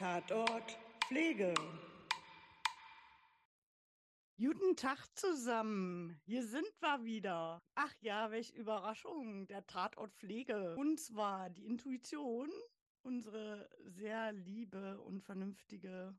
Tatort Pflege. Guten Tag zusammen. Hier sind wir wieder. Ach ja, welch Überraschung. Der Tatort Pflege. Und zwar die Intuition, unsere sehr liebe und vernünftige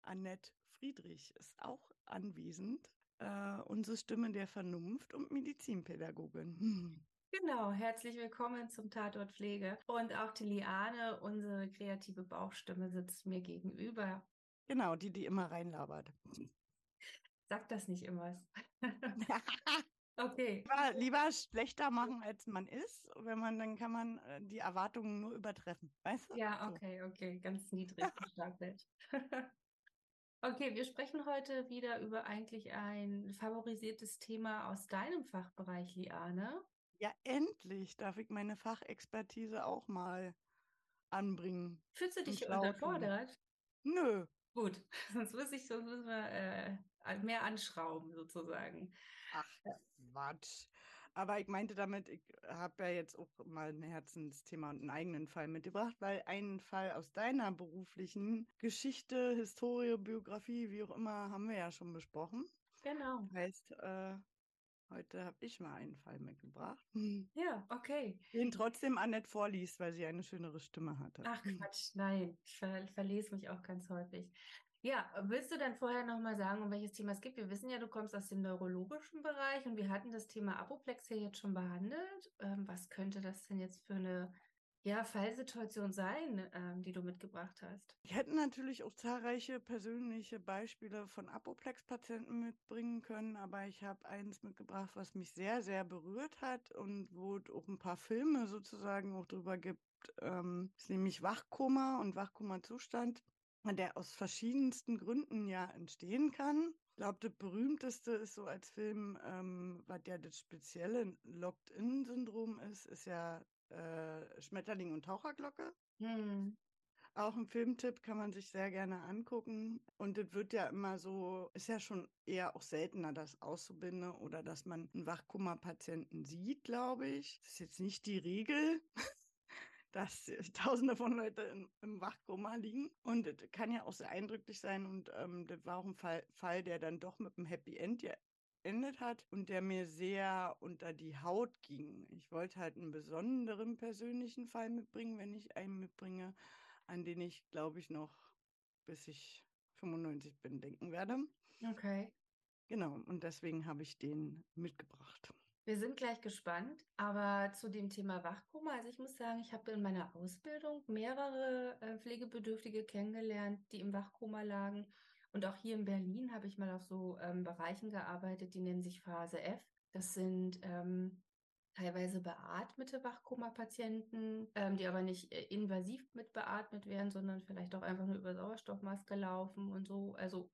Annette Friedrich ist auch anwesend. Äh, unsere Stimme der Vernunft und Medizinpädagogin. Genau, herzlich willkommen zum Tatort Pflege. Und auch die Liane, unsere kreative Bauchstimme, sitzt mir gegenüber. Genau, die, die immer reinlabert. Sag das nicht immer. okay. Lieber, lieber schlechter machen, als man ist. Wenn man, dann kann man äh, die Erwartungen nur übertreffen. Weißt du? Ja, okay, okay. Ganz niedrig gestapelt. Okay, wir sprechen heute wieder über eigentlich ein favorisiertes Thema aus deinem Fachbereich, Liane. Ja, endlich darf ich meine Fachexpertise auch mal anbringen. Fühlst du dich unterfordert? Nö, Gut, sonst muss ich, sonst müssen wir äh, mehr anschrauben sozusagen. ach Quatsch. Aber ich meinte damit, ich habe ja jetzt auch mal ein Herzensthema und einen eigenen Fall mitgebracht, weil einen Fall aus deiner beruflichen Geschichte, Historie, Biografie, wie auch immer, haben wir ja schon besprochen. Genau. Heißt, äh, heute habe ich mal einen Fall mitgebracht, den Ja, okay. trotzdem Annette vorliest, weil sie eine schönere Stimme hatte. Ach Quatsch, nein, ich ver verlese mich auch ganz häufig. Ja, willst du dann vorher nochmal sagen, um welches Thema es geht? Wir wissen ja, du kommst aus dem neurologischen Bereich und wir hatten das Thema Apoplex ja jetzt schon behandelt. Ähm, was könnte das denn jetzt für eine ja, Fallsituation sein, ähm, die du mitgebracht hast? Ich hätte natürlich auch zahlreiche persönliche Beispiele von Apoplex-Patienten mitbringen können, aber ich habe eins mitgebracht, was mich sehr, sehr berührt hat und wo es auch ein paar Filme sozusagen auch drüber gibt. Ähm, ist nämlich Wachkoma und Wachkoma-Zustand, der aus verschiedensten Gründen ja entstehen kann. Ich glaube, das berühmteste ist so als Film, ähm, was ja das spezielle Locked-In-Syndrom ist, ist ja äh, Schmetterling und Taucherglocke. Hm. Auch ein Filmtipp kann man sich sehr gerne angucken. Und es wird ja immer so, ist ja schon eher auch seltener, dass Auszubildende oder dass man einen Wachkoma-Patienten sieht, glaube ich. Das ist jetzt nicht die Regel, dass tausende von Leuten im, im Wachkoma liegen. Und es kann ja auch sehr eindrücklich sein. Und ähm, das war auch ein Fall, Fall, der dann doch mit einem Happy End geendet hat und der mir sehr unter die Haut ging. Ich wollte halt einen besonderen persönlichen Fall mitbringen, wenn ich einen mitbringe, an den ich, glaube ich, noch bis ich 95 bin, denken werde. Okay. Genau, und deswegen habe ich den mitgebracht. Wir sind gleich gespannt, aber zu dem Thema Wachkoma, also ich muss sagen, ich habe in meiner Ausbildung mehrere äh, Pflegebedürftige kennengelernt, die im Wachkoma lagen. Und auch hier in Berlin habe ich mal auf so ähm, Bereichen gearbeitet, die nennen sich Phase F. Das sind ähm, teilweise beatmete Wachkoma-Patienten, ähm, die aber nicht äh, invasiv mit beatmet werden, sondern vielleicht auch einfach nur über Sauerstoffmaske laufen und so. Also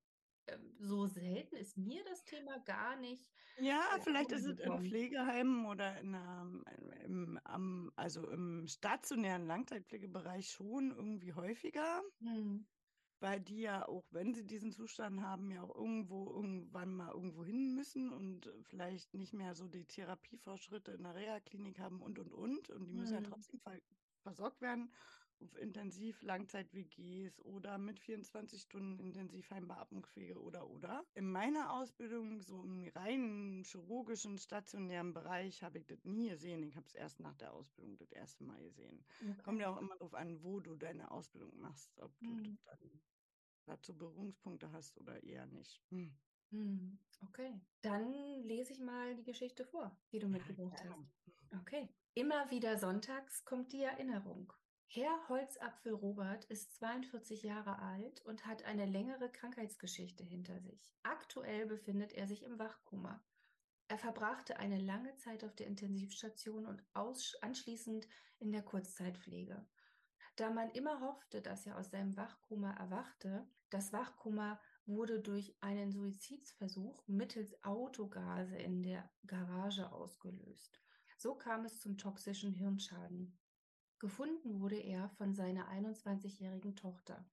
ähm, so selten ist mir das Thema gar nicht. Ja, äh, vielleicht ist es in. Pflegeheimen oder in einem, im, am, also im stationären Langzeitpflegebereich schon irgendwie häufiger, Hm. Weil die ja auch, wenn sie diesen Zustand haben, ja auch irgendwo irgendwann mal irgendwo hin müssen und vielleicht nicht mehr so die Therapiefortschritte in der Reha-Klinik haben und und und. Und die müssen ja Hm. trotzdem ver versorgt werden Intensiv Langzeit-WGs oder mit 24 Stunden Intensivheimbeatmungspflege oder oder. In meiner Ausbildung, so im reinen chirurgischen stationären Bereich, habe ich das nie gesehen. Ich habe es erst nach der Ausbildung das erste Mal gesehen. Kommt Okay. ja auch immer darauf an, wo du deine Ausbildung machst, ob du Hm. dann dazu Berührungspunkte hast oder eher nicht. Hm. Hm. Okay. Dann lese ich mal die Geschichte vor, die du mitgebracht gerne. hast. Okay. Immer wieder sonntags kommt die Erinnerung. Herr Holzapfel Robert ist 42 Jahre alt und hat eine längere Krankheitsgeschichte hinter sich. Aktuell befindet er sich im Wachkoma. Er verbrachte eine lange Zeit auf der Intensivstation und anschließend in der Kurzzeitpflege. Da man immer hoffte, dass er aus seinem Wachkoma erwachte, das Wachkoma wurde durch einen Suizidsversuch mittels Autogase in der Garage ausgelöst. So kam es zum toxischen Hirnschaden. Gefunden wurde er von seiner 21-jährigen Tochter.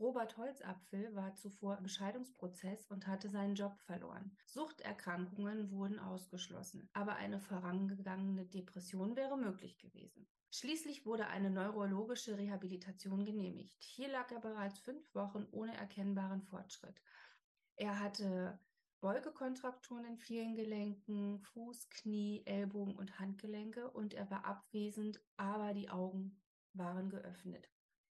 Robert Holzapfel war zuvor im Scheidungsprozess und hatte seinen Job verloren. Suchterkrankungen wurden ausgeschlossen, aber eine vorangegangene Depression wäre möglich gewesen. Schließlich wurde eine neurologische Rehabilitation genehmigt. Hier lag er bereits fünf Wochen ohne erkennbaren Fortschritt. Er hatte Beugekontrakturen in vielen Gelenken, Fuß, Knie, Ellbogen und Handgelenke und er war abwesend, aber die Augen waren geöffnet.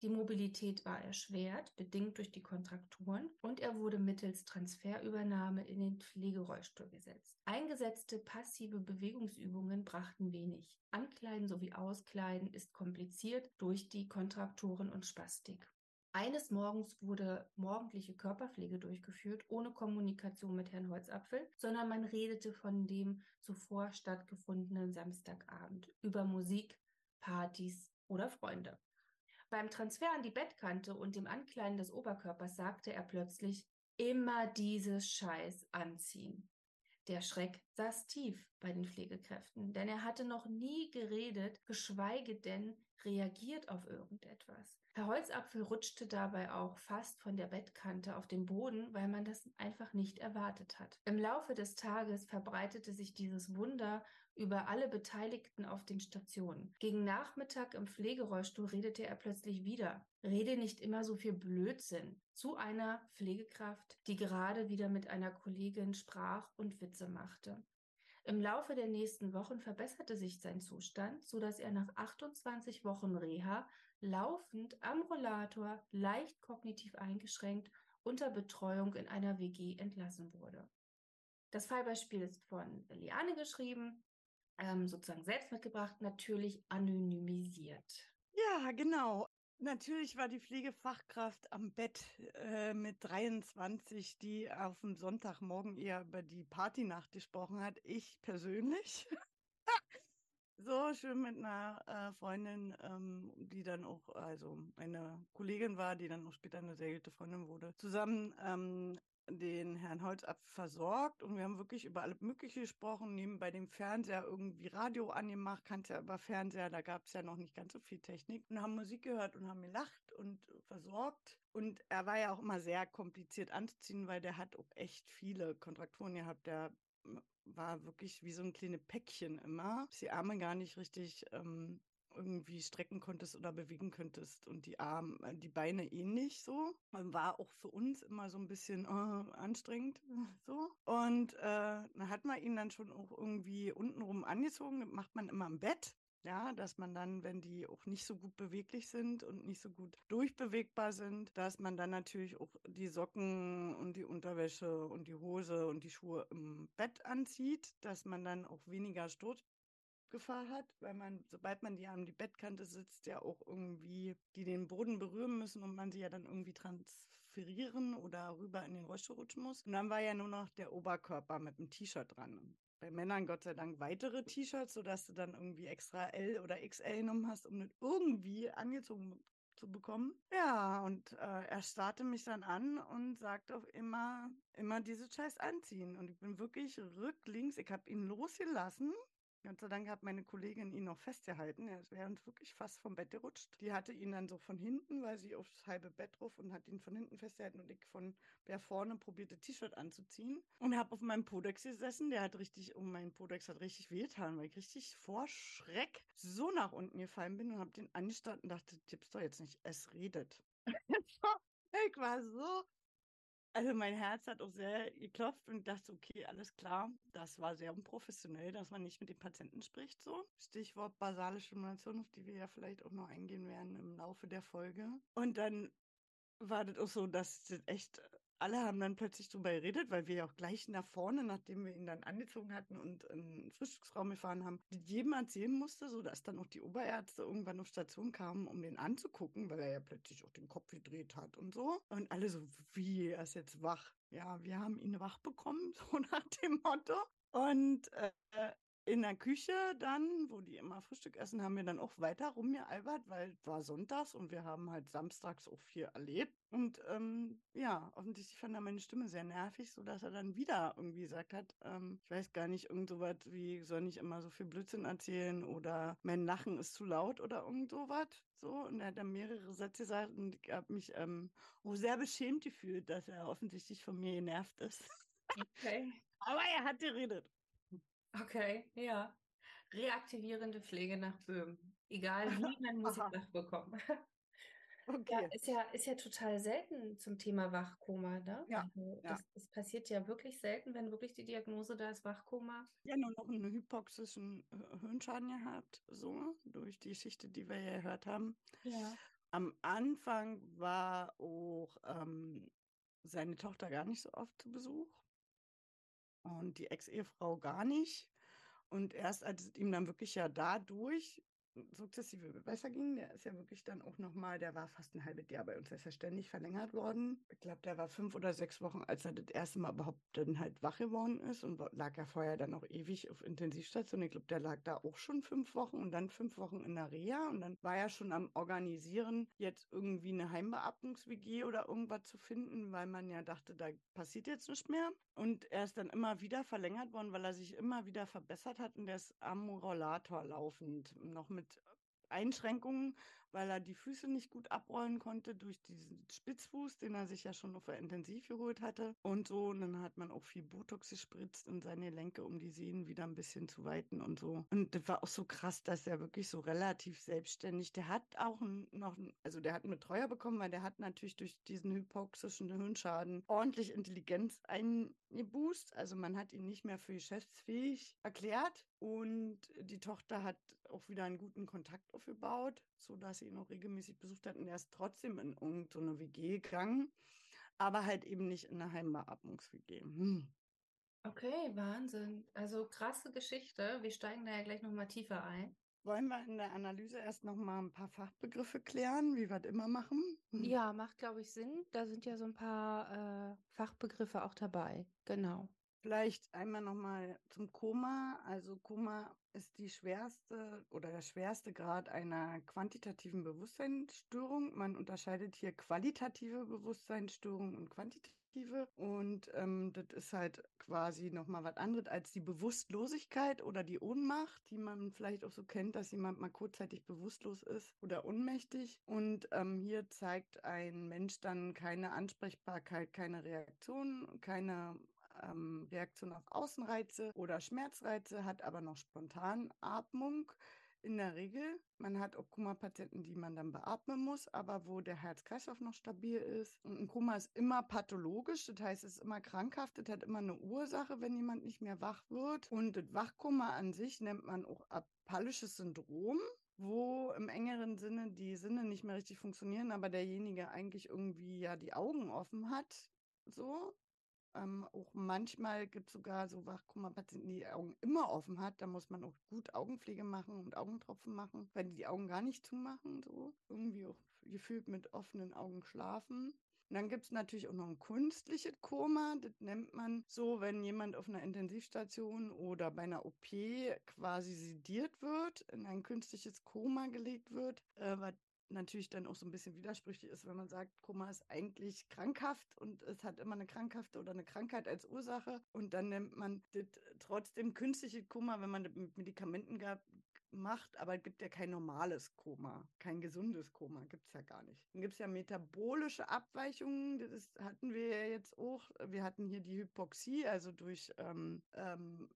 Die Mobilität war erschwert, bedingt durch die Kontrakturen, und er wurde mittels Transferübernahme in den Pflegerollstuhl gesetzt. Eingesetzte passive Bewegungsübungen brachten wenig. Ankleiden sowie Auskleiden ist kompliziert durch die Kontrakturen und Spastik. Eines Morgens wurde morgendliche Körperpflege durchgeführt, ohne Kommunikation mit Herrn Holzapfel, sondern man redete von dem zuvor stattgefundenen Samstagabend über Musik, Partys oder Freunde. Beim Transfer an die Bettkante und dem Ankleiden des Oberkörpers sagte er plötzlich, immer dieses Scheiß anziehen. Der Schreck saß tief bei den Pflegekräften, denn er hatte noch nie geredet, geschweige denn reagiert auf irgendetwas. Herr Holzapfel rutschte dabei auch fast von der Bettkante auf den Boden, weil man das einfach nicht erwartet hat. Im Laufe des Tages verbreitete sich dieses Wunder über alle Beteiligten auf den Stationen. Gegen Nachmittag im Pflegerollstuhl redete er plötzlich wieder. Rede nicht immer so viel Blödsinn zu einer Pflegekraft, die gerade wieder mit einer Kollegin sprach und Witze machte. Im Laufe der nächsten Wochen verbesserte sich sein Zustand, so dass er nach 28 Wochen Reha laufend am Rollator, leicht kognitiv eingeschränkt, unter Betreuung in einer WG entlassen wurde. Das Fallbeispiel ist von Liane geschrieben ähm, sozusagen selbst mitgebracht, natürlich anonymisiert. Ja, genau. Natürlich war die Pflegefachkraft am Bett äh, mit 23, die auf dem Sonntagmorgen eher über die Partynacht gesprochen hat. Ich persönlich. so schön mit einer äh, Freundin, ähm, die dann auch, also eine Kollegin war, die dann auch später eine sehr gute Freundin wurde, zusammen ähm, den Herrn Holzapfel versorgt und wir haben wirklich über alles Mögliche gesprochen, nebenbei dem Fernseher irgendwie Radio angemacht, kannte ja über Fernseher, da gab es ja noch nicht ganz so viel Technik und haben Musik gehört und haben gelacht und versorgt. Und er war ja auch immer sehr kompliziert anzuziehen, weil der hat auch echt viele Kontrakturen gehabt. Der war wirklich wie so ein kleines Päckchen immer. Die Arme gar nicht richtig ähm, irgendwie strecken konntest oder bewegen könntest und die Arme, äh, die Beine ähnlich so. War auch für uns immer so ein bisschen äh, anstrengend so. Und äh, dann hat man ihn dann schon auch irgendwie untenrum angezogen, macht man immer im Bett. Ja, dass man dann, wenn die auch nicht so gut beweglich sind und nicht so gut durchbewegbar sind, dass man dann natürlich auch die Socken und die Unterwäsche und die Hose und die Schuhe im Bett anzieht, dass man dann auch weniger Sturz Gefahr hat, weil man, sobald man die an die Bettkante sitzt, ja auch irgendwie die den Boden berühren müssen und man sie ja dann irgendwie transferieren oder rüber in den Rollstuhl rutschen muss. Und dann war ja nur noch der Oberkörper mit dem T-Shirt dran. Bei Männern Gott sei Dank weitere T-Shirts, sodass du dann irgendwie extra L oder XL genommen hast, um das irgendwie angezogen zu bekommen. Ja, und äh, er starrte mich dann an und sagte auch immer, immer diese Scheiß anziehen. Und ich bin wirklich rücklinks, ich habe ihn losgelassen Gott sei Dank hat meine Kollegin ihn noch festgehalten. Er wäre uns wirklich fast vom Bett gerutscht. Die hatte ihn dann so von hinten, weil sie aufs halbe Bett drauf und hat ihn von hinten festgehalten und ich von der vorne probierte T-Shirt anzuziehen und habe auf meinem Podex gesessen. Der hat richtig, um meinen Podex hat richtig wehgetan, weil ich richtig vor Schreck so nach unten gefallen bin und habe den angestarrt und dachte, tippst doch jetzt nicht, es redet. ich war so also mein Herz hat auch sehr geklopft und dachte, okay, alles klar, das war sehr unprofessionell, dass man nicht mit dem Patienten spricht, so. Stichwort basale Stimulation, auf die wir ja vielleicht auch noch eingehen werden im Laufe der Folge. Und dann war das auch so, dass das echt alle haben dann plötzlich drüber geredet, weil wir ja auch gleich nach vorne, nachdem wir ihn dann angezogen hatten und in den Frühstücksraum gefahren haben, jedem erzählen musste, so dass dann auch die Oberärzte irgendwann auf Station kamen, um den anzugucken, weil er ja plötzlich auch den Kopf gedreht hat und so. Und alle so, wie, er ist jetzt wach. Ja, wir haben ihn wach bekommen, so nach dem Motto. Und äh, in der Küche dann, wo die immer Frühstück essen, haben wir dann auch weiter rumgealbert, weil es war sonntags und wir haben halt samstags auch viel erlebt. Und ähm, ja, offensichtlich fand er meine Stimme sehr nervig, sodass er dann wieder irgendwie gesagt hat, ähm, ich weiß gar nicht, irgend sowas wie, soll nicht immer so viel Blödsinn erzählen oder mein Lachen ist zu laut oder irgend sowas. So, und er hat dann mehrere Sätze gesagt und ich habe mich ähm, auch sehr beschämt gefühlt, dass er offensichtlich von mir genervt ist. Okay. Aber er hat geredet. Okay, ja. Reaktivierende Pflege nach Böhm. Egal wie, man muss Aha. nachbekommen. Ja, Okay. ist ja, ist ja total selten zum Thema Wachkoma, ne? Ja, Also ja. das, das passiert ja wirklich selten, wenn wirklich die Diagnose da ist, Wachkoma. Ja, nur noch einen hypoxischen äh, Hirnschaden gehabt, so, durch die Geschichte, die wir ja gehört haben. Ja. Am Anfang war auch ähm, seine Tochter gar nicht so oft zu Besuch und die Ex-Ehefrau gar nicht. Und erst als es ihm dann wirklich ja dadurch sukzessive besser ging, der ist ja wirklich dann auch nochmal, der war fast ein halbes Jahr bei uns, der ist ja ständig verlängert worden. Ich glaube, der war fünf oder sechs Wochen, als er das erste Mal überhaupt dann halt wach geworden ist und lag ja vorher dann auch ewig auf Intensivstation. Ich glaube, der lag da auch schon fünf Wochen und dann fünf Wochen in der Reha und dann war er schon am Organisieren, jetzt irgendwie eine Heimbeatmungs-WG oder irgendwas zu finden, weil man ja dachte, da passiert jetzt nichts mehr. Und er ist dann immer wieder verlängert worden, weil er sich immer wieder verbessert hat und der ist am Rollator laufend, noch mit Einschränkungen, weil er die Füße nicht gut abrollen konnte durch diesen Spitzfuß, den er sich ja schon auf der Intensiv geholt hatte. Und so, und dann hat man auch viel Botox gespritzt in seine Gelenke, um die Sehnen wieder ein bisschen zu weiten und so. Und das war auch so krass, dass er wirklich so relativ selbstständig, der hat auch noch, also der hat einen Betreuer bekommen, weil der hat natürlich durch diesen hypoxischen Hirnschaden ordentlich Intelligenz eingeboost. Also man hat ihn nicht mehr für geschäftsfähig erklärt. Und die Tochter hat auch wieder einen guten Kontakt aufgebaut, sodass sie ihn auch regelmäßig besucht hat. Und er ist trotzdem in irgendeine WG gegangen, aber halt eben nicht in eine Heimbeatmungs-WG. Hm. Okay, Wahnsinn. Also krasse Geschichte. Wir steigen da ja gleich nochmal tiefer ein. Wollen wir in der Analyse erst noch mal ein paar Fachbegriffe klären, wie wir das immer machen? Hm. Ja, macht, glaube ich, Sinn. Da sind ja so ein paar äh, Fachbegriffe auch dabei. Genau. Vielleicht einmal nochmal zum Koma. Also Koma ist die schwerste oder der schwerste Grad einer quantitativen Bewusstseinsstörung. Man unterscheidet hier qualitative Bewusstseinsstörung und quantitative. Und ähm, das ist halt quasi nochmal was anderes als die Bewusstlosigkeit oder die Ohnmacht, die man vielleicht auch so kennt, dass jemand mal kurzzeitig bewusstlos ist oder ohnmächtig. Und ähm, hier zeigt ein Mensch dann keine Ansprechbarkeit, keine Reaktion, keine ähm, Reaktion auf Außenreize oder Schmerzreize, hat aber noch Spontanatmung. In der Regel, man hat auch Koma-Patienten, die man dann beatmen muss, aber wo der Herz-Kreislauf noch stabil ist. Und ein Koma ist immer pathologisch, das heißt, es ist immer krankhaft, das hat immer eine Ursache, wenn jemand nicht mehr wach wird. Und das Wachkoma an sich nennt man auch apallisches Syndrom wo im engeren Sinne die Sinne nicht mehr richtig funktionieren, aber derjenige eigentlich irgendwie ja die Augen offen hat, so. Ähm, auch manchmal gibt es sogar so Wachkoma-Patienten, die die Augen immer offen hat. Da muss man auch gut Augenpflege machen und Augentropfen machen, weil die die Augen gar nicht zumachen. So irgendwie auch gefühlt mit offenen Augen schlafen. Und dann gibt es natürlich auch noch ein künstliches Koma. Das nennt man so, wenn jemand auf einer Intensivstation oder bei einer OP quasi sediert wird, in ein künstliches Koma gelegt wird, äh, was natürlich dann auch so ein bisschen widersprüchlich ist, wenn man sagt, Koma ist eigentlich krankhaft und es hat immer eine krankhafte oder eine Krankheit als Ursache und dann nennt man das trotzdem künstliche Koma, wenn man das mit Medikamenten gab, macht, aber es gibt ja kein normales Koma, kein gesundes Koma, gibt es ja gar nicht. Dann gibt es ja metabolische Abweichungen, das hatten wir ja jetzt auch. Wir hatten hier die Hypoxie, also durch ähm, ähm,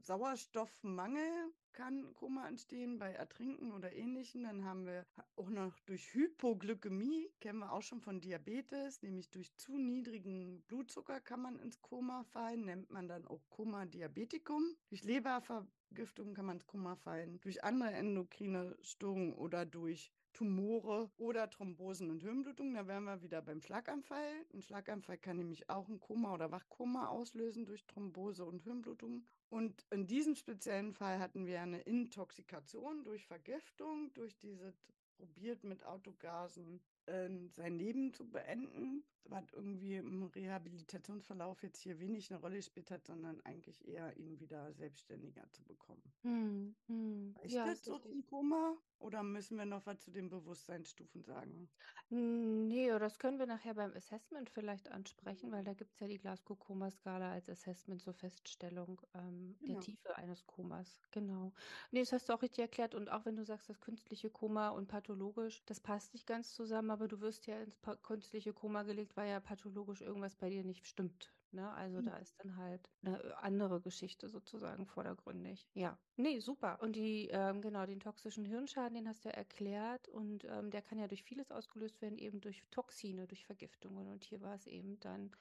Sauerstoffmangel kann Koma entstehen bei Ertrinken oder ähnlichem. Dann haben wir auch noch durch Hypoglykämie, kennen wir auch schon von Diabetes, nämlich durch zu niedrigen Blutzucker kann man ins Koma fallen, nennt man dann auch Koma Diabetikum. Durch Lebervergiftung kann man ins Koma fallen, durch andere endokrine Störungen oder durch Tumore oder Thrombosen und Hirnblutungen. Da wären wir wieder beim Schlaganfall. Ein Schlaganfall kann nämlich auch ein Koma oder Wachkoma auslösen durch Thrombose und Hirnblutung. Und in diesem speziellen Fall hatten wir eine Intoxikation durch Vergiftung, durch diese probiert mit Autogasen äh, sein Leben zu beenden, was irgendwie im Rehabilitationsverlauf jetzt hier wenig eine Rolle gespielt hat, sondern eigentlich eher ihn wieder selbstständiger zu bekommen. Hm, hm. Reicht Ja, das ist so zum Koma oder müssen wir noch was zu den Bewusstseinsstufen sagen? Hm, Nee, das können wir nachher beim Assessment vielleicht ansprechen, weil da gibt es ja die Glasgow-Koma-Skala als Assessment zur Feststellung ähm, der Genau. Tiefe eines Komas. Genau. Nee, das hast du auch richtig erklärt. Und auch wenn du sagst, das künstliche Koma und pathologisch, das passt nicht ganz zusammen, aber du wirst ja ins künstliche Koma gelegt, weil ja pathologisch irgendwas bei dir nicht stimmt. Ne? Also Hm. da ist dann halt eine andere Geschichte sozusagen vordergründig. Ja, nee, super. Und die, ähm, genau, den toxischen Hirnschaden, den hast du ja erklärt und ähm, der kann ja durch vieles ausgelöst werden, eben durch Toxine, durch Vergiftungen. Und hier war es eben dann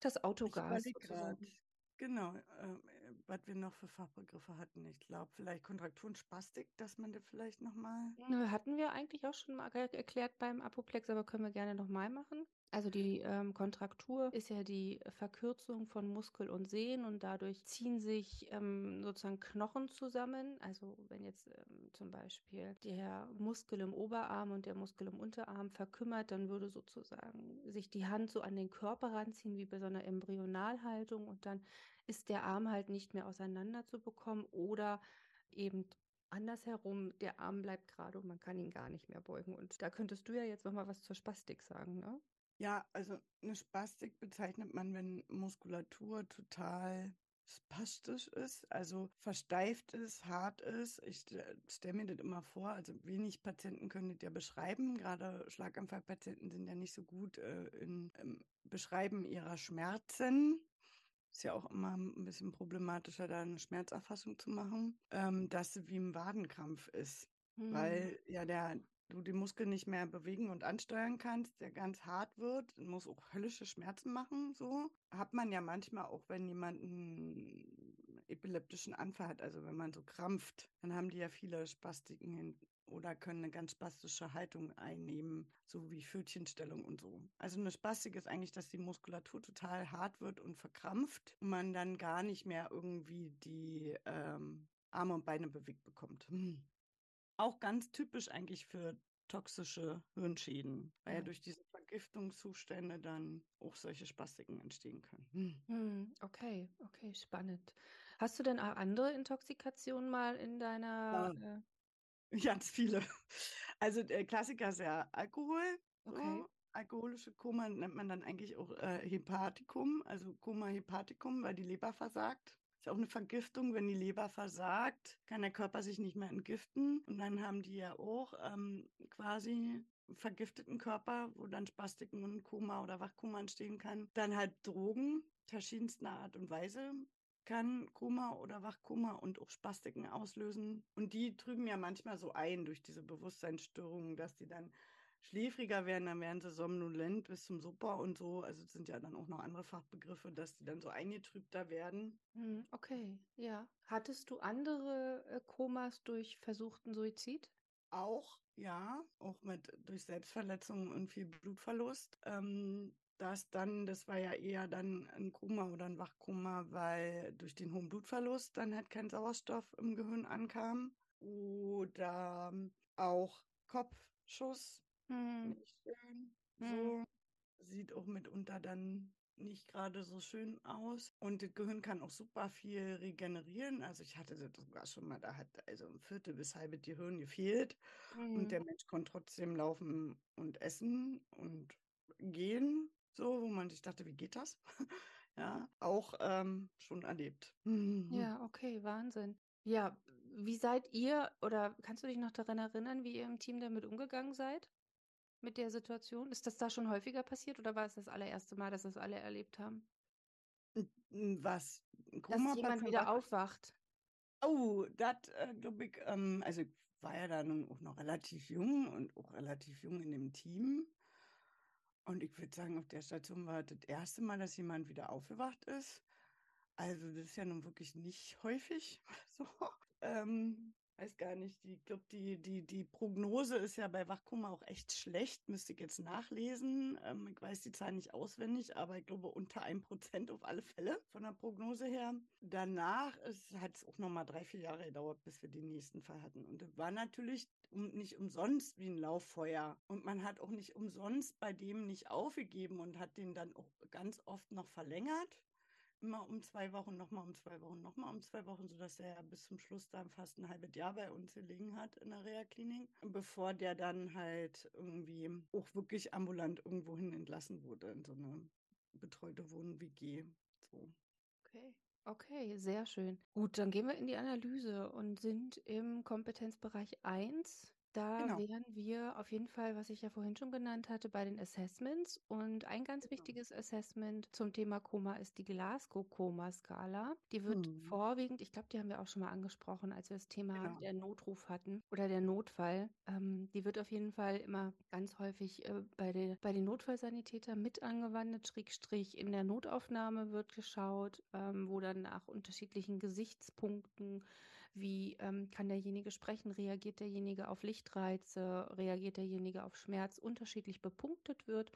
das Ich Autogas sozusagen. genau, ähm, äh, was wir noch für Fachbegriffe hatten. Ich glaube, vielleicht Kontrakturen, Spastik, dass man das vielleicht nochmal. Nö, Hatten wir eigentlich auch schon mal er- erklärt beim Apoplex, aber können wir gerne nochmal machen. Also die ähm, Kontraktur ist ja die Verkürzung von Muskel und Sehnen und dadurch ziehen sich ähm, sozusagen Knochen zusammen. Also wenn jetzt ähm, zum Beispiel der Muskel im Oberarm und der Muskel im Unterarm verkümmert, dann würde sozusagen sich die Hand so an den Körper ranziehen, wie bei so einer Embryonalhaltung und dann ist der Arm halt nicht mehr auseinander zu bekommen oder eben andersherum, der Arm bleibt gerade und man kann ihn gar nicht mehr beugen. Und da könntest du ja jetzt noch mal was zur Spastik sagen, ne? Ja, also eine Spastik bezeichnet man, wenn Muskulatur total spastisch ist, also versteift ist, hart ist. Ich stelle mir das immer vor, also wenig Patienten können das ja beschreiben. Gerade Schlaganfallpatienten sind ja nicht so gut äh, in, im Beschreiben ihrer Schmerzen. Ist ja auch immer ein bisschen problematischer, da eine Schmerzerfassung zu machen, ähm, dass es wie ein Wadenkrampf ist. Hm. Weil ja der, du den Muskel nicht mehr bewegen und ansteuern kannst, der ganz hart wird, und muss auch höllische Schmerzen machen, so. Hat man ja manchmal auch, wenn jemand einen epileptischen Anfall hat, also wenn man so krampft, dann haben die ja viele Spastiken oder können eine ganz spastische Haltung einnehmen, so wie Pfötchenstellung und so. Also eine Spastik ist eigentlich, dass die Muskulatur total hart wird und verkrampft und man dann gar nicht mehr irgendwie die ähm, Arme und Beine bewegt bekommt. Hm. Auch ganz typisch eigentlich für toxische Hirnschäden, weil ja, Ja. durch diese Vergiftungszustände dann auch solche Spastiken entstehen können. Hm. Okay, okay, spannend. Hast du denn auch andere Intoxikationen mal in deiner Ja. äh, Ganz viele. Also der Klassiker ist ja Alkohol. okay. So. Alkoholische Koma nennt man dann eigentlich auch äh, Hepatikum, also Koma Hepatikum, weil die Leber versagt. Ist auch eine Vergiftung. Wenn die Leber versagt, kann der Körper sich nicht mehr entgiften. Und dann haben die ja auch ähm, quasi vergifteten Körper, wo dann Spastiken und Koma oder Wachkoma entstehen kann. Dann halt Drogen verschiedenster Art und Weise kann Koma oder Wachkoma und auch Spastiken auslösen. Und die trüben ja manchmal so ein durch diese Bewusstseinsstörungen, dass die dann schläfriger werden, dann werden sie somnolent bis zum Super und so. Also es sind ja dann auch noch andere Fachbegriffe, dass die dann so eingetrübter werden. Hm, okay, ja. Hattest du andere äh, Komas durch versuchten Suizid? Auch, ja, auch mit durch Selbstverletzungen und viel Blutverlust. Ähm, das dann, das war ja eher dann ein Koma oder ein Wachkoma, weil durch den hohen Blutverlust dann halt kein Sauerstoff im Gehirn ankam. Oder ähm, auch Kopfschuss, Hm, nicht schön. hm, So sieht auch mitunter dann nicht gerade so schön aus. Und das Gehirn kann auch super viel regenerieren. Also ich hatte das sogar schon mal, da hat also ein Viertel bis halbe Gehirn gefehlt. Und hm. der Mensch konnte trotzdem laufen und essen und gehen, so, wo man sich dachte, wie geht das? ja, auch ähm, schon erlebt. Mhm. Ja, okay, Wahnsinn. Ja, wie seid ihr oder kannst du dich noch daran erinnern, wie ihr im Team damit umgegangen seid? Mit der Situation? Ist das da schon häufiger passiert oder war es das allererste Mal, dass das alle erlebt haben? Was? Ein Dass jemand wieder wach- aufwacht. Oh, das äh, glaube ich, ähm, also ich war ja dann auch noch relativ jung und auch relativ jung in dem Team. Und ich würde sagen, auf der Station war das erste Mal, dass jemand wieder aufgewacht ist. Also das ist ja nun wirklich nicht häufig so. Ähm, weiß gar nicht, ich glaube, die, die, die Prognose ist ja bei Wachkoma auch echt schlecht, müsste ich jetzt nachlesen. Ähm, ich weiß die Zahl nicht auswendig, aber ich glaube unter einem Prozent auf alle Fälle von der Prognose her. Danach hat es auch nochmal drei, vier Jahre gedauert, bis wir den nächsten Fall hatten. Und das war natürlich um, nicht umsonst wie ein Lauffeuer. Und man hat auch nicht umsonst bei dem nicht aufgegeben und hat den dann auch ganz oft noch verlängert immer um zwei Wochen, nochmal um zwei Wochen, nochmal um zwei Wochen, sodass er bis zum Schluss dann fast ein halbes Jahr bei uns gelegen hat in der Reha-Klinik, bevor der dann halt irgendwie auch wirklich ambulant irgendwohin entlassen wurde in so eine betreute Wohn-WG. So. Okay. Okay, sehr schön. Gut, dann gehen wir in die Analyse und sind im Kompetenzbereich 1 da Genau. wären wir auf jeden Fall, was ich ja vorhin schon genannt hatte, bei den Assessments. Und ein ganz Genau. wichtiges Assessment zum Thema Koma ist die Glasgow-Koma-Skala. Die wird Mhm. vorwiegend, ich glaube, die haben wir auch schon mal angesprochen, als wir das Thema Genau. der Notruf hatten oder der Notfall. Ähm, die wird auf jeden Fall immer ganz häufig äh, bei, der, bei den Notfallsanitätern mit angewandt, Schrägstrich in der Notaufnahme wird geschaut, ähm, wo dann nach unterschiedlichen Gesichtspunkten wie ähm, kann derjenige sprechen? Reagiert derjenige auf Lichtreize? Reagiert derjenige auf Schmerz? Unterschiedlich bepunktet wird.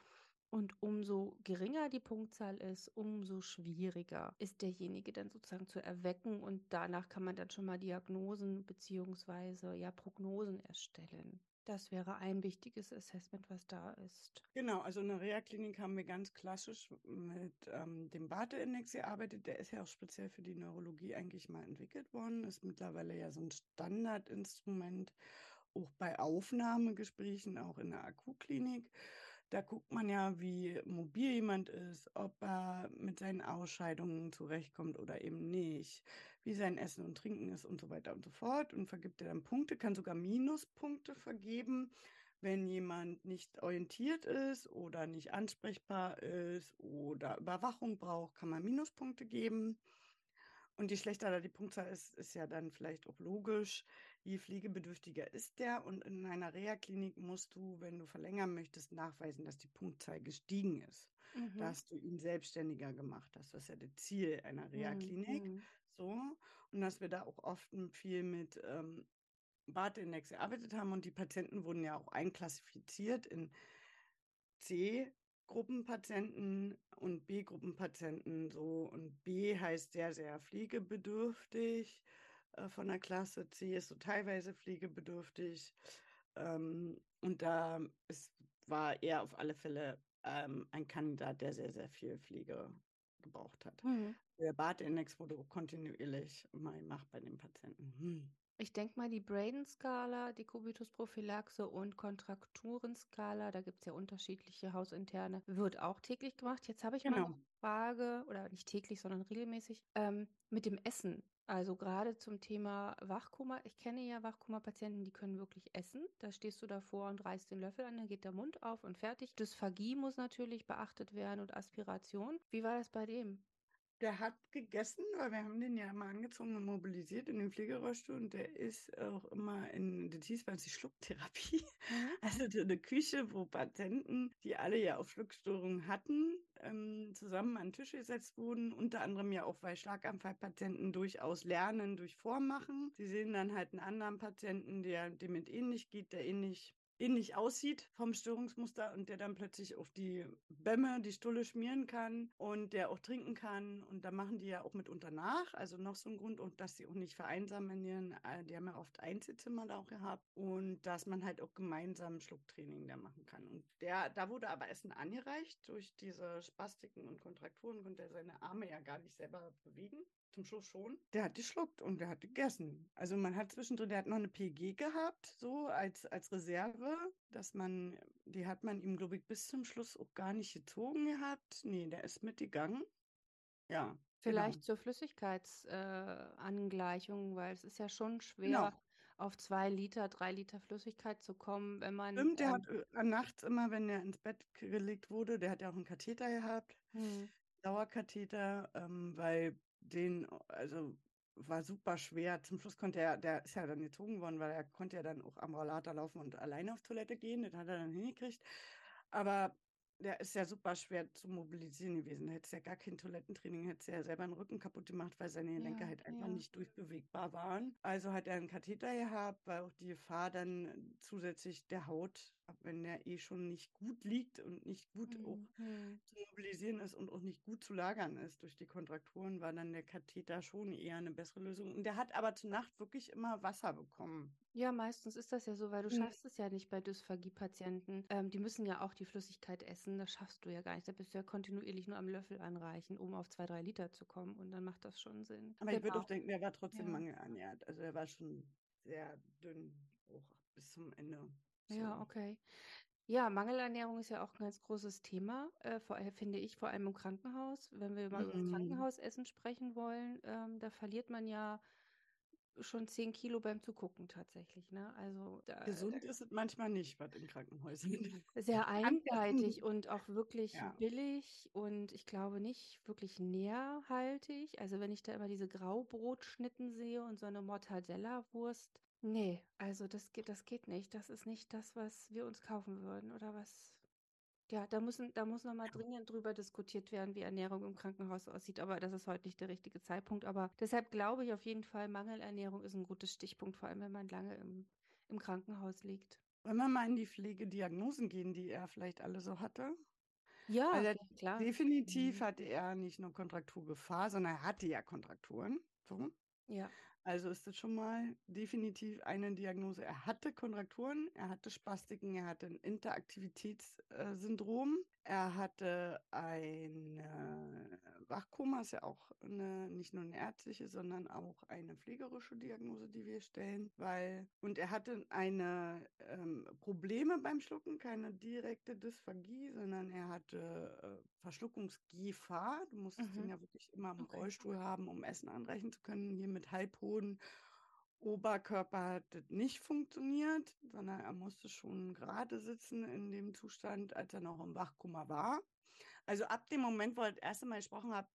Und umso geringer die Punktzahl ist, umso schwieriger ist derjenige dann sozusagen zu erwecken. Und danach kann man dann schon mal Diagnosen beziehungsweise ja Prognosen erstellen. Das wäre ein wichtiges Assessment, was da ist. Genau, also in der Reha-Klinik haben wir ganz klassisch mit ähm, dem Barte-Index gearbeitet. Der ist ja auch speziell für die Neurologie eigentlich mal entwickelt worden. Ist mittlerweile ja so ein Standardinstrument, auch bei Aufnahmegesprächen, auch in der Akutklinik. Da guckt man ja, wie mobil jemand ist, ob er mit seinen Ausscheidungen zurechtkommt oder eben nicht, wie sein Essen und Trinken ist und so weiter und so fort. Und vergibt er dann Punkte, kann sogar Minuspunkte vergeben, wenn jemand nicht orientiert ist oder nicht ansprechbar ist oder Überwachung braucht, kann man Minuspunkte geben. Und je schlechter da die Punktzahl ist, ist ja dann vielleicht auch logisch, je pflegebedürftiger ist der. Und in einer Reha-Klinik musst du, wenn du verlängern möchtest, nachweisen, dass die Punktzahl gestiegen ist. Mhm. Dass du ihn selbstständiger gemacht hast. Das ist ja das Ziel einer Reha-Klinik. Mhm. So. Und dass wir da auch oft viel mit ähm, Barte-Index gearbeitet haben und die Patienten wurden ja auch einklassifiziert in C Gruppenpatienten und B-Gruppenpatienten so. Und B heißt sehr, sehr pflegebedürftig äh, von der Klasse. C ist so teilweise pflegebedürftig. Ähm, und da ist, war er auf alle Fälle ähm, ein Kandidat, der sehr, sehr viel Pflege gebraucht hat. Mhm. Der Bart-Index wurde kontinuierlich immer gemacht bei den Patienten. Hm. Ich denke mal, die Braden-Skala, die Kubitus-Prophylaxe und Kontrakturenskala, da gibt es ja unterschiedliche hausinterne, wird auch täglich gemacht. Jetzt habe ich mal Genau. eine Frage, oder nicht täglich, sondern regelmäßig, ähm, mit dem Essen. Also gerade zum Thema Wachkoma. Ich kenne ja Wachkoma-Patienten, die können wirklich essen. Da stehst du davor und reißt den Löffel an, dann geht der Mund auf und fertig. Dysphagie muss natürlich beachtet werden und Aspiration. Wie war das bei dem? Der hat gegessen, weil wir haben den ja immer angezogen und mobilisiert in den Pflegerollstuhl und der ist auch immer in, das hieß bei uns die Schlucktherapie. Mhm. Also so eine Küche, wo Patienten, die alle ja auch Schluckstörungen hatten, ähm, zusammen an den Tisch gesetzt wurden. Unter anderem ja auch, weil Schlaganfallpatienten durchaus lernen durch Vormachen. Sie sehen dann halt einen anderen Patienten, der dem mit ähnlich geht, der ähnlich ähnlich aussieht vom Störungsmuster und der dann plötzlich auf die Bämme, die Stulle schmieren kann und der auch trinken kann. Und da machen die ja auch mitunter nach. Also noch so ein Grund, und dass sie auch nicht vereinsamen äh, die haben ja oft Einzelzimmer da auch gehabt und dass man halt auch gemeinsam Schlucktraining da machen kann. Und der, da wurde aber Essen angereicht. Durch diese Spastiken und Kontrakturen konnte er seine Arme ja gar nicht selber bewegen. Zum Schluss schon. Der hat geschluckt und der hat gegessen. Also man hat zwischendrin, der hat noch eine PG gehabt, so als, als Reserve, dass man, die hat man ihm, glaube ich, bis zum Schluss auch gar nicht gezogen gehabt. Nee, der ist mitgegangen. Ja. Vielleicht genau. zur Flüssigkeitsangleichung, weil es ist ja schon schwer, Genau. auf zwei Liter, drei Liter Flüssigkeit zu kommen, wenn man. Stimmt, der ähm, hat äh, nachts immer, wenn er ins Bett gelegt wurde, der hat ja auch einen Katheter gehabt, hm, Dauerkatheter, ähm, weil den, also war super schwer. Zum Schluss konnte er, der ist ja dann gezogen worden, weil er konnte ja dann auch am Rollator laufen und alleine auf Toilette gehen. Das hat er dann hingekriegt. Aber der ist ja super schwer zu mobilisieren gewesen. Hätte ja gar kein Toilettentraining, hätte ja selber den Rücken kaputt gemacht, weil seine Gelenke Ja, halt einfach ja. nicht durchbewegbar waren. Also hat er einen Katheter gehabt, weil auch die Gefahr dann zusätzlich der Haut, wenn der eh schon nicht gut liegt und nicht gut auch Mhm. zu mobilisieren ist und auch nicht gut zu lagern ist durch die Kontrakturen, war dann der Katheter schon eher eine bessere Lösung. Und der hat aber zur Nacht wirklich immer Wasser bekommen. Ja, meistens ist das ja so, weil du Mhm. schaffst es ja nicht bei Dysphagie-Patienten. Ähm, die müssen ja auch die Flüssigkeit essen. Das schaffst du ja gar nicht. Da bist du ja kontinuierlich nur am Löffel anreichen, um auf zwei, drei Liter zu kommen. Und dann macht das schon Sinn. Aber ich würde Genau. auch denken, der war trotzdem Ja. mangelernährt. Also er war schon sehr dünn, auch bis zum Ende. Ja, So. okay. Ja, Mangelernährung ist ja auch ein ganz großes Thema, äh, vor, allem- finde ich, vor allem im Krankenhaus. Wenn wir mal über das Mhm. Krankenhausessen sprechen wollen, ähm, da verliert man ja schon 10 Kilo beim Zugucken tatsächlich. Ne? Also da, Gesund ist es manchmal nicht, was in Krankenhäusern. sehr einseitig und auch wirklich Ja. billig und ich glaube nicht wirklich nährhaltig. Also wenn ich da immer diese Graubrotschnitten sehe und so eine Mortadella-Wurst, nee, also das geht, das geht nicht. Das ist nicht das, was wir uns kaufen würden oder was. Ja, da müssen, da muss nochmal dringend drüber diskutiert werden, wie Ernährung im Krankenhaus aussieht. Aber das ist heute nicht der richtige Zeitpunkt. Aber deshalb glaube ich auf jeden Fall, Mangelernährung ist ein gutes Stichpunkt, vor allem wenn man lange im, im Krankenhaus liegt. Wollen wir mal in die Pflegediagnosen gehen, die er vielleicht alle so hatte? Ja, Also ja, klar. definitiv Mhm. hatte er nicht nur Kontrakturgefahr, sondern er hatte ja Kontrakturen. So. Ja. Also ist das schon mal definitiv eine Diagnose. Er hatte Kontrakturen, er hatte Spastiken, er hatte ein Interaktivitätssyndrom, er hatte ein Wachkoma, ist ja auch eine, nicht nur eine ärztliche, sondern auch eine pflegerische Diagnose, die wir stellen, weil, und er hatte eine ähm, Probleme beim Schlucken, keine direkte Dysphagie, sondern er hatte äh, Verschluckungsgefahr. Du musstest ihn Mhm. ja wirklich immer im Okay. Rollstuhl haben, um Essen anreichen zu können. Hier mit Halbhoden. Oberkörper hat nicht funktioniert, sondern er musste schon gerade sitzen in dem Zustand, als er noch im Wachkoma war. Also ab dem Moment, wo er das erste Mal gesprochen hat,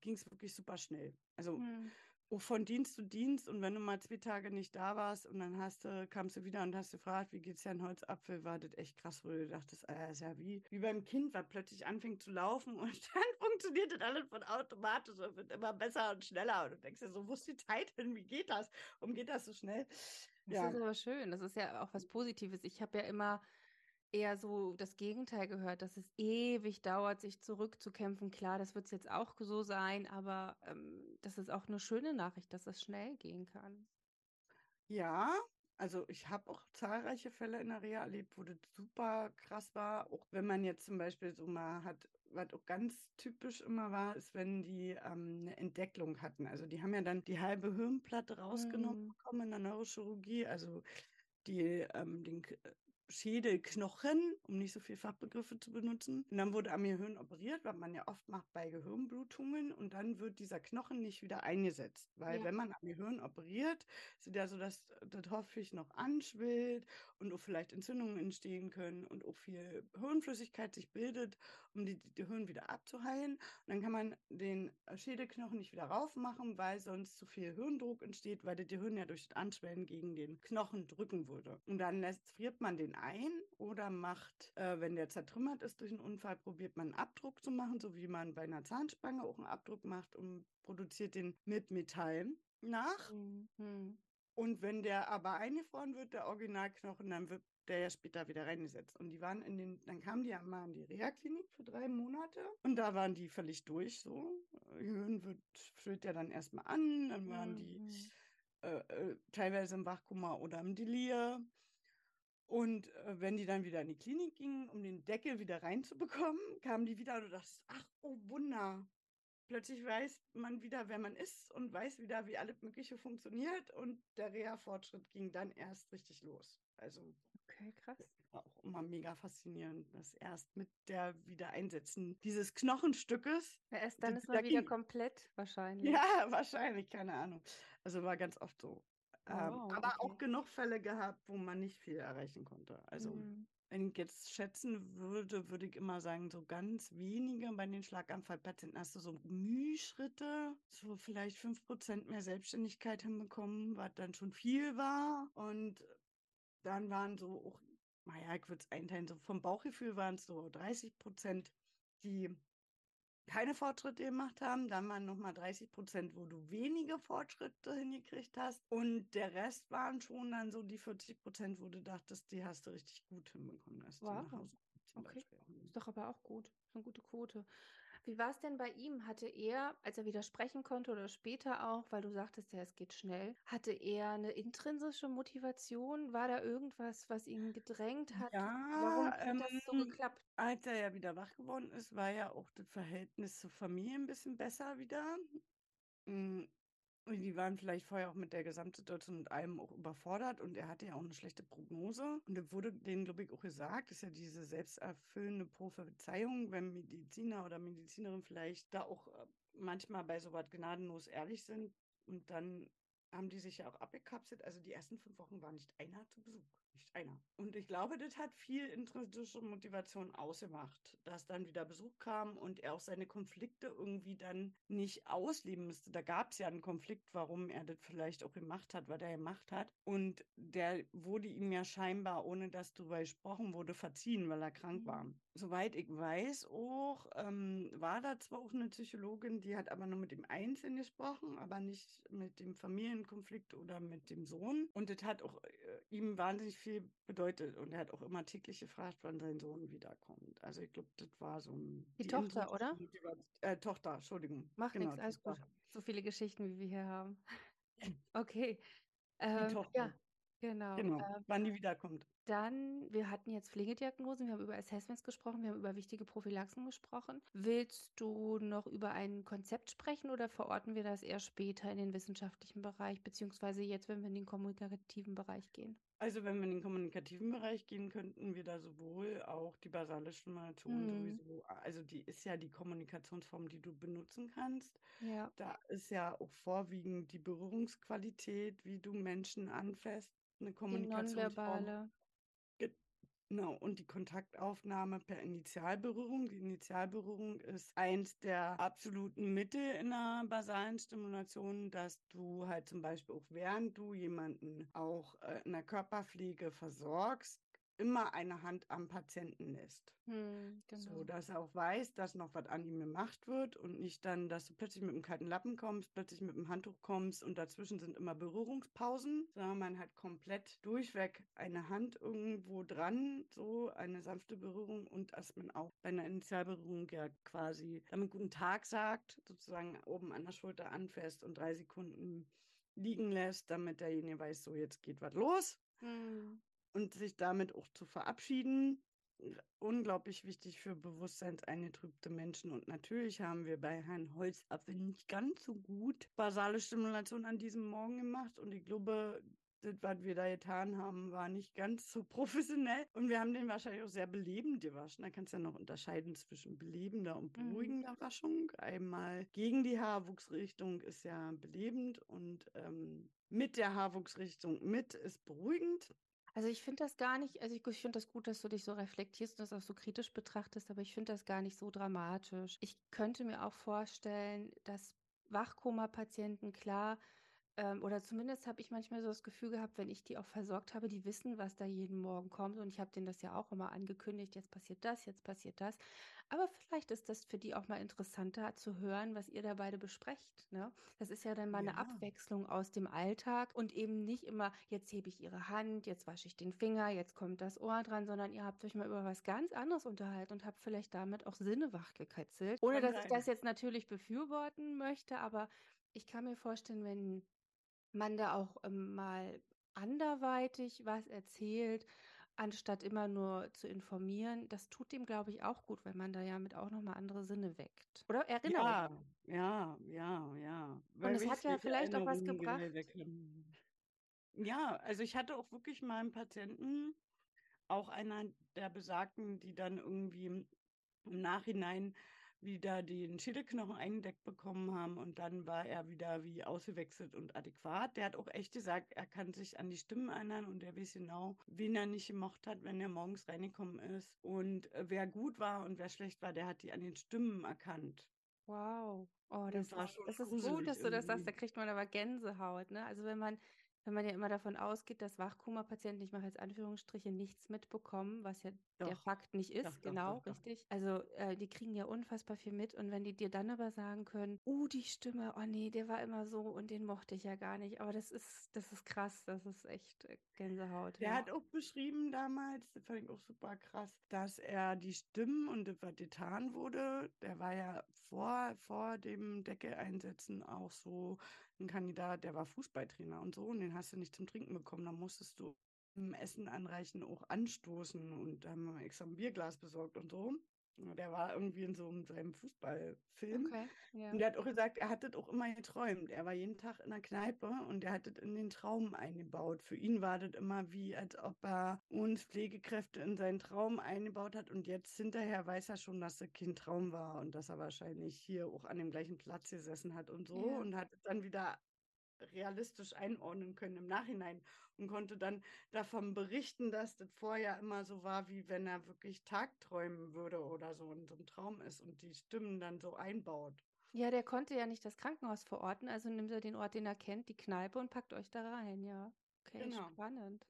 ging es wirklich super schnell. Also Hm. Von Dienst zu Dienst und wenn du mal zwei Tage nicht da warst und dann hast du, kamst du wieder und hast gefragt, wie geht's Herrn Holzapfel, war das echt krass, wo du dachtest, äh, ist ja wie, wie beim Kind, was plötzlich anfängt zu laufen und dann funktioniert das alles von automatisch und wird immer besser und schneller und du denkst dir so, wo ist die Zeit hin, wie geht das, warum geht das so schnell? Das Ja, ist aber schön. Das ist ja auch was Positives. Ich habe ja immer eher so das Gegenteil gehört, dass es ewig dauert, sich zurückzukämpfen. Klar, das wird es jetzt auch so sein, aber ähm, das ist auch eine schöne Nachricht, dass es schnell gehen kann. ja, also ich habe auch zahlreiche Fälle in der Reha erlebt, wo das super krass war, auch wenn man jetzt zum Beispiel so mal hat, was auch ganz typisch immer war, ist, wenn die ähm, eine Entdecklung hatten. Also die haben ja dann die halbe Hirnplatte rausgenommen Hm. bekommen in der Neurochirurgie, also die, ähm, den K- Schädelknochen, um nicht so viel Fachbegriffe zu benutzen. Und dann wurde am Gehirn operiert, was man ja oft macht bei Gehirnblutungen. Und dann wird dieser Knochen nicht wieder eingesetzt. Weil Ja. wenn man am Gehirn operiert, ist ja so, dass das häufig noch anschwillt und auch vielleicht Entzündungen entstehen können und auch viel Hirnflüssigkeit sich bildet, um die, die Hirn wieder abzuheilen. Und dann kann man den Schädelknochen nicht wieder raufmachen, weil sonst zu viel Hirndruck entsteht, weil das Gehirn ja durch das Anschwellen gegen den Knochen drücken würde. Und dann lässt, friert man den ein oder macht, äh, wenn der zertrümmert ist durch einen Unfall, probiert man einen Abdruck zu machen, so wie man bei einer Zahnspange auch einen Abdruck macht und produziert den mit Metall nach. Hm, hm. Und wenn der aber eingefroren wird, der Originalknochen, dann wird der ja später wieder reingesetzt. Und die waren in den, dann kamen die ja mal in die Reha-Klinik für drei Monate und da waren die völlig durch so. Gehirn wird, schwillt ja dann erstmal an, dann waren Hm, die äh, äh, teilweise im Wachkoma oder im Delir. Und äh, wenn die dann wieder in die Klinik gingen, um den Deckel wieder reinzubekommen, kamen die wieder und du dachtest, ach, oh Wunder. Plötzlich weiß man wieder, wer man ist und weiß wieder, wie alles Mögliche funktioniert. Und der Reha-Fortschritt ging dann erst richtig los. Also Okay, krass. war auch immer mega faszinierend, dass erst mit der Wiedereinsetzen dieses Knochenstückes Ja, erst dann ist man wieder ging. komplett wahrscheinlich. Ja, wahrscheinlich, keine Ahnung. Also war ganz oft so. Oh, Ähm, wow, aber auch okay. genug Fälle gehabt, wo man nicht viel erreichen konnte. Also Hm. wenn ich jetzt schätzen würde, würde ich immer sagen, so ganz wenige bei den Schlaganfallpatienten hast du so Mühschritte, so vielleicht 5% mehr Selbstständigkeit hinbekommen, was dann schon viel war. Und dann waren so auch naja, ich würde es einteilen, so vom Bauchgefühl waren es so 30 Prozent, die keine Fortschritte gemacht haben. Dann waren nochmal 30 Prozent, wo du wenige Fortschritte hingekriegt hast. Und der Rest waren schon dann so die 40 Prozent, wo du dachtest, die hast du richtig gut hinbekommen. Wow. okay. Ist doch aber auch gut. Eine gute Quote. Wie war es denn bei ihm? Hatte er, als er widersprechen konnte oder später auch, weil du sagtest ja, es geht schnell, hatte er eine intrinsische Motivation? War da irgendwas, was ihn gedrängt hat? Ja, Warum hat ähm, das so geklappt? Als er ja wieder wach geworden ist, war ja auch das Verhältnis zur Familie ein bisschen besser wieder. Die waren vielleicht vorher auch mit der Gesamtsituation und allem auch überfordert und er hatte ja auch eine schlechte Prognose. Und da wurde denen, glaube ich, auch gesagt, ist ja diese selbsterfüllende Prophezeiung, wenn Mediziner oder Medizinerin vielleicht da auch äh, manchmal bei sowas gnadenlos ehrlich sind und dann haben die sich ja auch abgekapselt. Also die ersten fünf Wochen war nicht einer zu Besuch. Nicht einer. Und ich glaube, das hat viel intrinsische Motivation ausgemacht, dass dann wieder Besuch kam und er auch seine Konflikte irgendwie dann nicht ausleben müsste. Da gab es ja einen Konflikt, warum er das vielleicht auch gemacht hat, was er gemacht hat. Und der wurde ihm ja scheinbar, ohne dass darüber gesprochen wurde, verziehen, weil er krank Mhm. war. Soweit ich weiß auch, ähm, war da zwar auch eine Psychologin, die hat aber nur mit dem Einzelnen gesprochen, aber nicht mit dem Familienkonflikt oder mit dem Sohn. Und das hat auch äh, ihm wahnsinnig viel bedeutet. Und er hat auch immer täglich gefragt, wann sein Sohn wiederkommt. Also ich glaube, das war so ein, Die Tochter, intrinsische oder? Äh, Tochter, Entschuldigung. Macht Genau, nichts, alles Tochter. gut. So viele Geschichten, wie wir hier haben. Okay. Die Ähm, Tochter. ja, genau. Genau, Ähm, wann die wiederkommt. Dann, wir hatten jetzt Pflegediagnosen, wir haben über Assessments gesprochen, wir haben über wichtige Prophylaxen gesprochen. Willst du noch über ein Konzept sprechen oder verorten wir das eher später in den wissenschaftlichen Bereich, beziehungsweise jetzt, wenn wir in den kommunikativen Bereich gehen? Also wenn wir in den kommunikativen Bereich gehen, könnten wir da sowohl auch die basale Stimulation Mhm. sowieso, also die ist ja die Kommunikationsform, die du benutzen kannst. Ja. Da ist ja auch vorwiegend die Berührungsqualität, wie du Menschen anfasst, eine Die Kommunikationsform. nonverbale. Genau, und die Kontaktaufnahme per Initialberührung. Die Initialberührung ist eins der absoluten Mittel in der basalen Stimulation, dass du halt zum Beispiel auch während du jemanden auch äh, in der Körperpflege versorgst, immer eine Hand am Patienten lässt. Hm, So, genau. dass er auch weiß, dass noch was an ihm gemacht wird und nicht dann, dass du plötzlich mit einem kalten Lappen kommst, plötzlich mit einem Handtuch kommst und dazwischen sind immer Berührungspausen, sondern man hat komplett durchweg eine Hand irgendwo dran, so eine sanfte Berührung und dass man auch bei einer Initialberührung ja quasi damit guten Tag sagt, sozusagen oben an der Schulter anfasst und drei Sekunden liegen lässt, damit derjenige weiß, so jetzt geht was los Hm. Und sich damit auch zu verabschieden. Unglaublich wichtig für bewusstseinseingetrübte Menschen. Und natürlich haben wir bei Herrn Holzapfel nicht ganz so gut basale Stimulation an diesem Morgen gemacht. Und ich glaube, das, was wir da getan haben, war nicht ganz so professionell. Und wir haben den wahrscheinlich auch sehr belebend gewaschen. Da kannst du ja noch unterscheiden zwischen belebender und Mhm. beruhigender Waschung. Einmal gegen die Haarwuchsrichtung ist ja belebend und ähm, mit der Haarwuchsrichtung mit ist beruhigend. Also ich finde das gar nicht, also ich, ich finde das gut, dass du dich so reflektierst und das auch so kritisch betrachtest, aber ich finde das gar nicht so dramatisch. Ich könnte mir auch vorstellen, dass Wachkoma-Patienten klar, ähm, oder zumindest habe ich manchmal so das Gefühl gehabt, wenn ich die auch versorgt habe, die wissen, was da jeden Morgen kommt und ich habe denen das ja auch immer angekündigt, jetzt passiert das, jetzt passiert das. Aber vielleicht ist das für die auch mal interessanter zu hören, was ihr da beide besprecht. Ne? Das ist ja dann mal eine Ja. Abwechslung aus dem Alltag und eben nicht immer, jetzt hebe ich ihre Hand, jetzt wasche ich den Finger, jetzt kommt das Ohr dran, sondern ihr habt euch mal über was ganz anderes unterhalten und habt vielleicht damit auch Sinne wachgekitzelt. Ohne dass ich das jetzt natürlich befürworten möchte, aber ich kann mir vorstellen, wenn man da auch ähm, mal anderweitig was erzählt, anstatt immer nur zu informieren, das tut dem, glaube ich, auch gut, weil man da ja mit auch nochmal andere Sinne weckt. Oder Erinnerung. Ja, ja, ja, ja. Und es hat ja vielleicht auch was Erinnerungen gebracht. Ja, also ich hatte auch wirklich mal einen Patienten, auch einer der Besagten, die dann irgendwie im Nachhinein wieder den Schädelknochen eingedeckt bekommen haben und dann war er wieder wie ausgewechselt und adäquat. Der hat auch echt gesagt, er kann sich an die Stimmen erinnern und er weiß genau, wen er nicht gemocht hat, wenn er morgens reingekommen ist. Und äh, wer gut war und wer schlecht war, der hat die an den Stimmen erkannt. Wow. Oh, Das das war ist, schon das ist gut, dass du das sagst. Da kriegt man aber Gänsehaut, ne? Also wenn man wenn man ja immer davon ausgeht, dass Wachkoma-Patienten, ich mache jetzt Anführungsstriche, nichts mitbekommen, was ja doch. der Fakt nicht ist, doch, genau, doch, richtig. Also äh, die kriegen ja unfassbar viel mit und wenn die dir dann aber sagen können, uh, die Stimme, oh nee, der war immer so und den mochte ich ja gar nicht, aber das ist, das ist krass, das ist echt äh, Gänsehaut. Der ja. hat auch beschrieben damals, das fand ich auch super krass, dass er die Stimmen und was getan wurde, der war ja vor, vor dem Decke-Einsetzen auch so ein Kandidat, der war Fußballtrainer und so, und den hast du nicht zum Trinken bekommen. Da musstest du im Essen anreichen auch anstoßen und haben extra ein Bierglas besorgt und so. Der war irgendwie in so einem Fußballfilm. Okay, yeah. Und der hat auch gesagt, er hat das auch immer geträumt. Er war jeden Tag in der Kneipe und er hat das in den Traum eingebaut. Für ihn war das immer wie, als ob er uns Pflegekräfte in seinen Traum eingebaut hat. Und jetzt hinterher weiß er schon, dass das kein Traum war und dass er wahrscheinlich hier auch an dem gleichen Platz gesessen hat und so. Yeah. Und hat dann wieder realistisch einordnen können im Nachhinein und konnte dann davon berichten, dass das vorher immer so war, wie wenn er wirklich tagträumen würde oder so und so ein Traum ist und die Stimmen dann so einbaut. Ja, der konnte ja nicht das Krankenhaus verorten, also nimmt er den Ort, den er kennt, die Kneipe und packt euch da rein, ja. Okay, genau. spannend.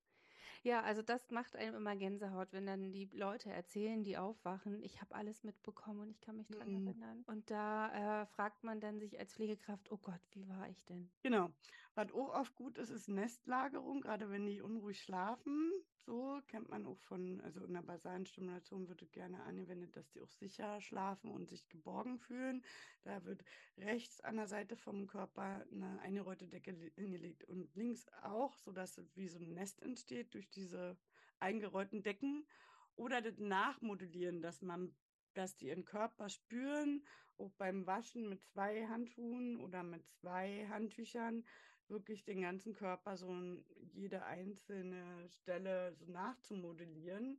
Ja, also das macht einem immer Gänsehaut, wenn dann die Leute erzählen, die aufwachen, ich habe alles mitbekommen und ich kann mich dran mhm. erinnern. Und da äh, fragt man dann sich als Pflegekraft, oh Gott, wie war ich denn? Genau. Was auch oft gut ist, ist Nestlagerung, gerade wenn die unruhig schlafen. So kennt man auch von, also in der basalen Stimulation wird gerne angewendet, dass die auch sicher schlafen und sich geborgen fühlen. Da wird rechts an der Seite vom Körper eine eingeräute Decke hingelegt und links auch, sodass wie so ein Nest entsteht durch diese eingerollten Decken. Oder das Nachmodellieren, dass man dass die ihren Körper spüren, auch beim Waschen mit zwei Handschuhen oder mit zwei Handtüchern, wirklich den ganzen Körper so jede einzelne Stelle so nachzumodellieren,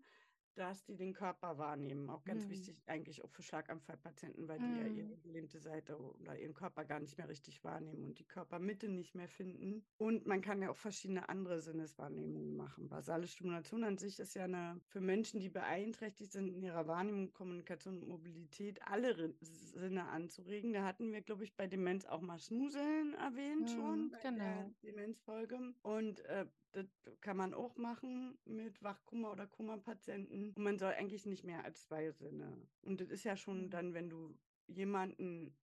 dass die den Körper wahrnehmen. Auch ganz mhm. wichtig eigentlich auch für Schlaganfallpatienten, weil die ja ihre mhm. gelähmte Seite oder ihren Körper gar nicht mehr richtig wahrnehmen und die Körpermitte nicht mehr finden. Und man kann ja auch verschiedene andere Sinneswahrnehmungen machen. Basale Stimulation an sich ist ja eine für Menschen, die beeinträchtigt sind in ihrer Wahrnehmung, Kommunikation und Mobilität, alle Sinne anzuregen. Da hatten wir, glaube ich, bei Demenz auch mal Schnuseln erwähnt mhm, schon, genau. Demenzfolge. Und äh, das kann man auch machen mit Wachkummer oder Kummerpatienten. Und man soll eigentlich nicht mehr als zwei Sinne. Und das ist ja schon mhm. dann, wenn du jemanden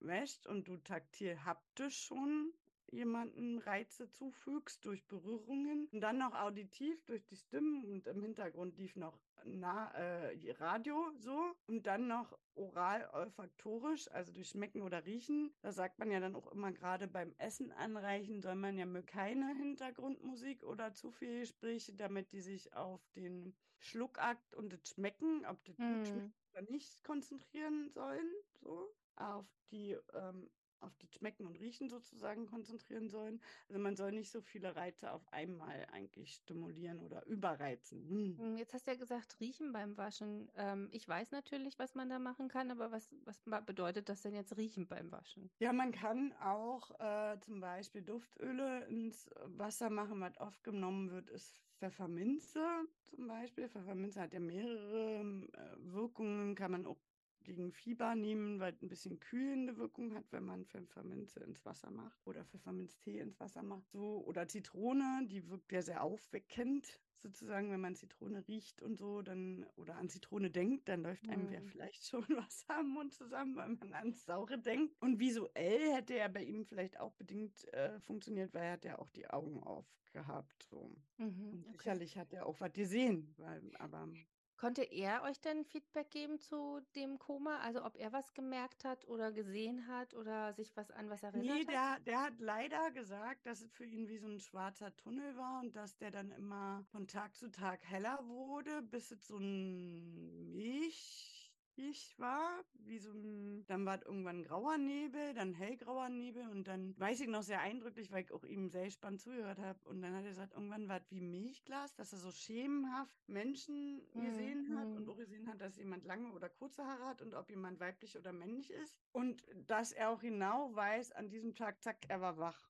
wäscht und du taktil haptisch schon jemanden Reize zufügst durch Berührungen und dann noch auditiv durch die Stimmen und im Hintergrund lief noch nah, äh, Radio so und dann noch oral olfaktorisch, also durch Schmecken oder Riechen. Da sagt man ja dann auch immer gerade beim Essen anreichen, soll man ja keine Hintergrundmusik oder zu viel Gespräche, damit die sich auf den Schluckakt und das Schmecken, ob das hm. gut schmeckt oder nicht, konzentrieren sollen. So auf die ähm, auf das Schmecken und Riechen sozusagen konzentrieren sollen. Also man soll nicht so viele Reize auf einmal eigentlich stimulieren oder überreizen. Hm. hm. Jetzt hast du ja gesagt, riechen beim Waschen. Ähm, ich weiß natürlich, was man da machen kann, aber was, was bedeutet das denn jetzt riechen beim Waschen? Ja, man kann auch äh, zum Beispiel Duftöle ins Wasser machen. Was oft genommen wird, ist Pfefferminze zum Beispiel. Pfefferminze hat ja mehrere äh, Wirkungen, kann man auch gegen Fieber nehmen, weil es ein bisschen kühlende Wirkung hat, wenn man Pfefferminze ins Wasser macht oder Pfefferminztee ins Wasser macht. So oder Zitrone, die wirkt ja sehr aufweckend sozusagen, wenn man Zitrone riecht und so, dann oder an Zitrone denkt, dann läuft einem ja mm. vielleicht schon Wasser am Mund zusammen, weil man ans Saure denkt. Und visuell hätte er bei ihm vielleicht auch bedingt äh, funktioniert, weil er hat ja auch die Augen aufgehabt. So. Mhm, okay. Sicherlich hat er auch was gesehen, weil, aber Konnte er euch denn Feedback geben zu dem Koma? Also ob er was gemerkt hat oder gesehen hat oder sich was an was erinnert nee, hat? der, der hat leider gesagt, dass es für ihn wie so ein schwarzer Tunnel war und dass der dann immer von Tag zu Tag heller wurde, bis es so ein Milch ich war, wie so ein, dann war irgendwann grauer Nebel, dann hellgrauer Nebel und dann weiß ich noch sehr eindrücklich, weil ich auch ihm sehr spannend zugehört habe und dann hat er gesagt, irgendwann war es wie Milchglas, dass er so schemenhaft Menschen mhm. gesehen hat und auch gesehen hat, dass jemand lange oder kurze Haare hat und ob jemand weiblich oder männlich ist und dass er auch genau weiß, an diesem Tag, zack, er war wach.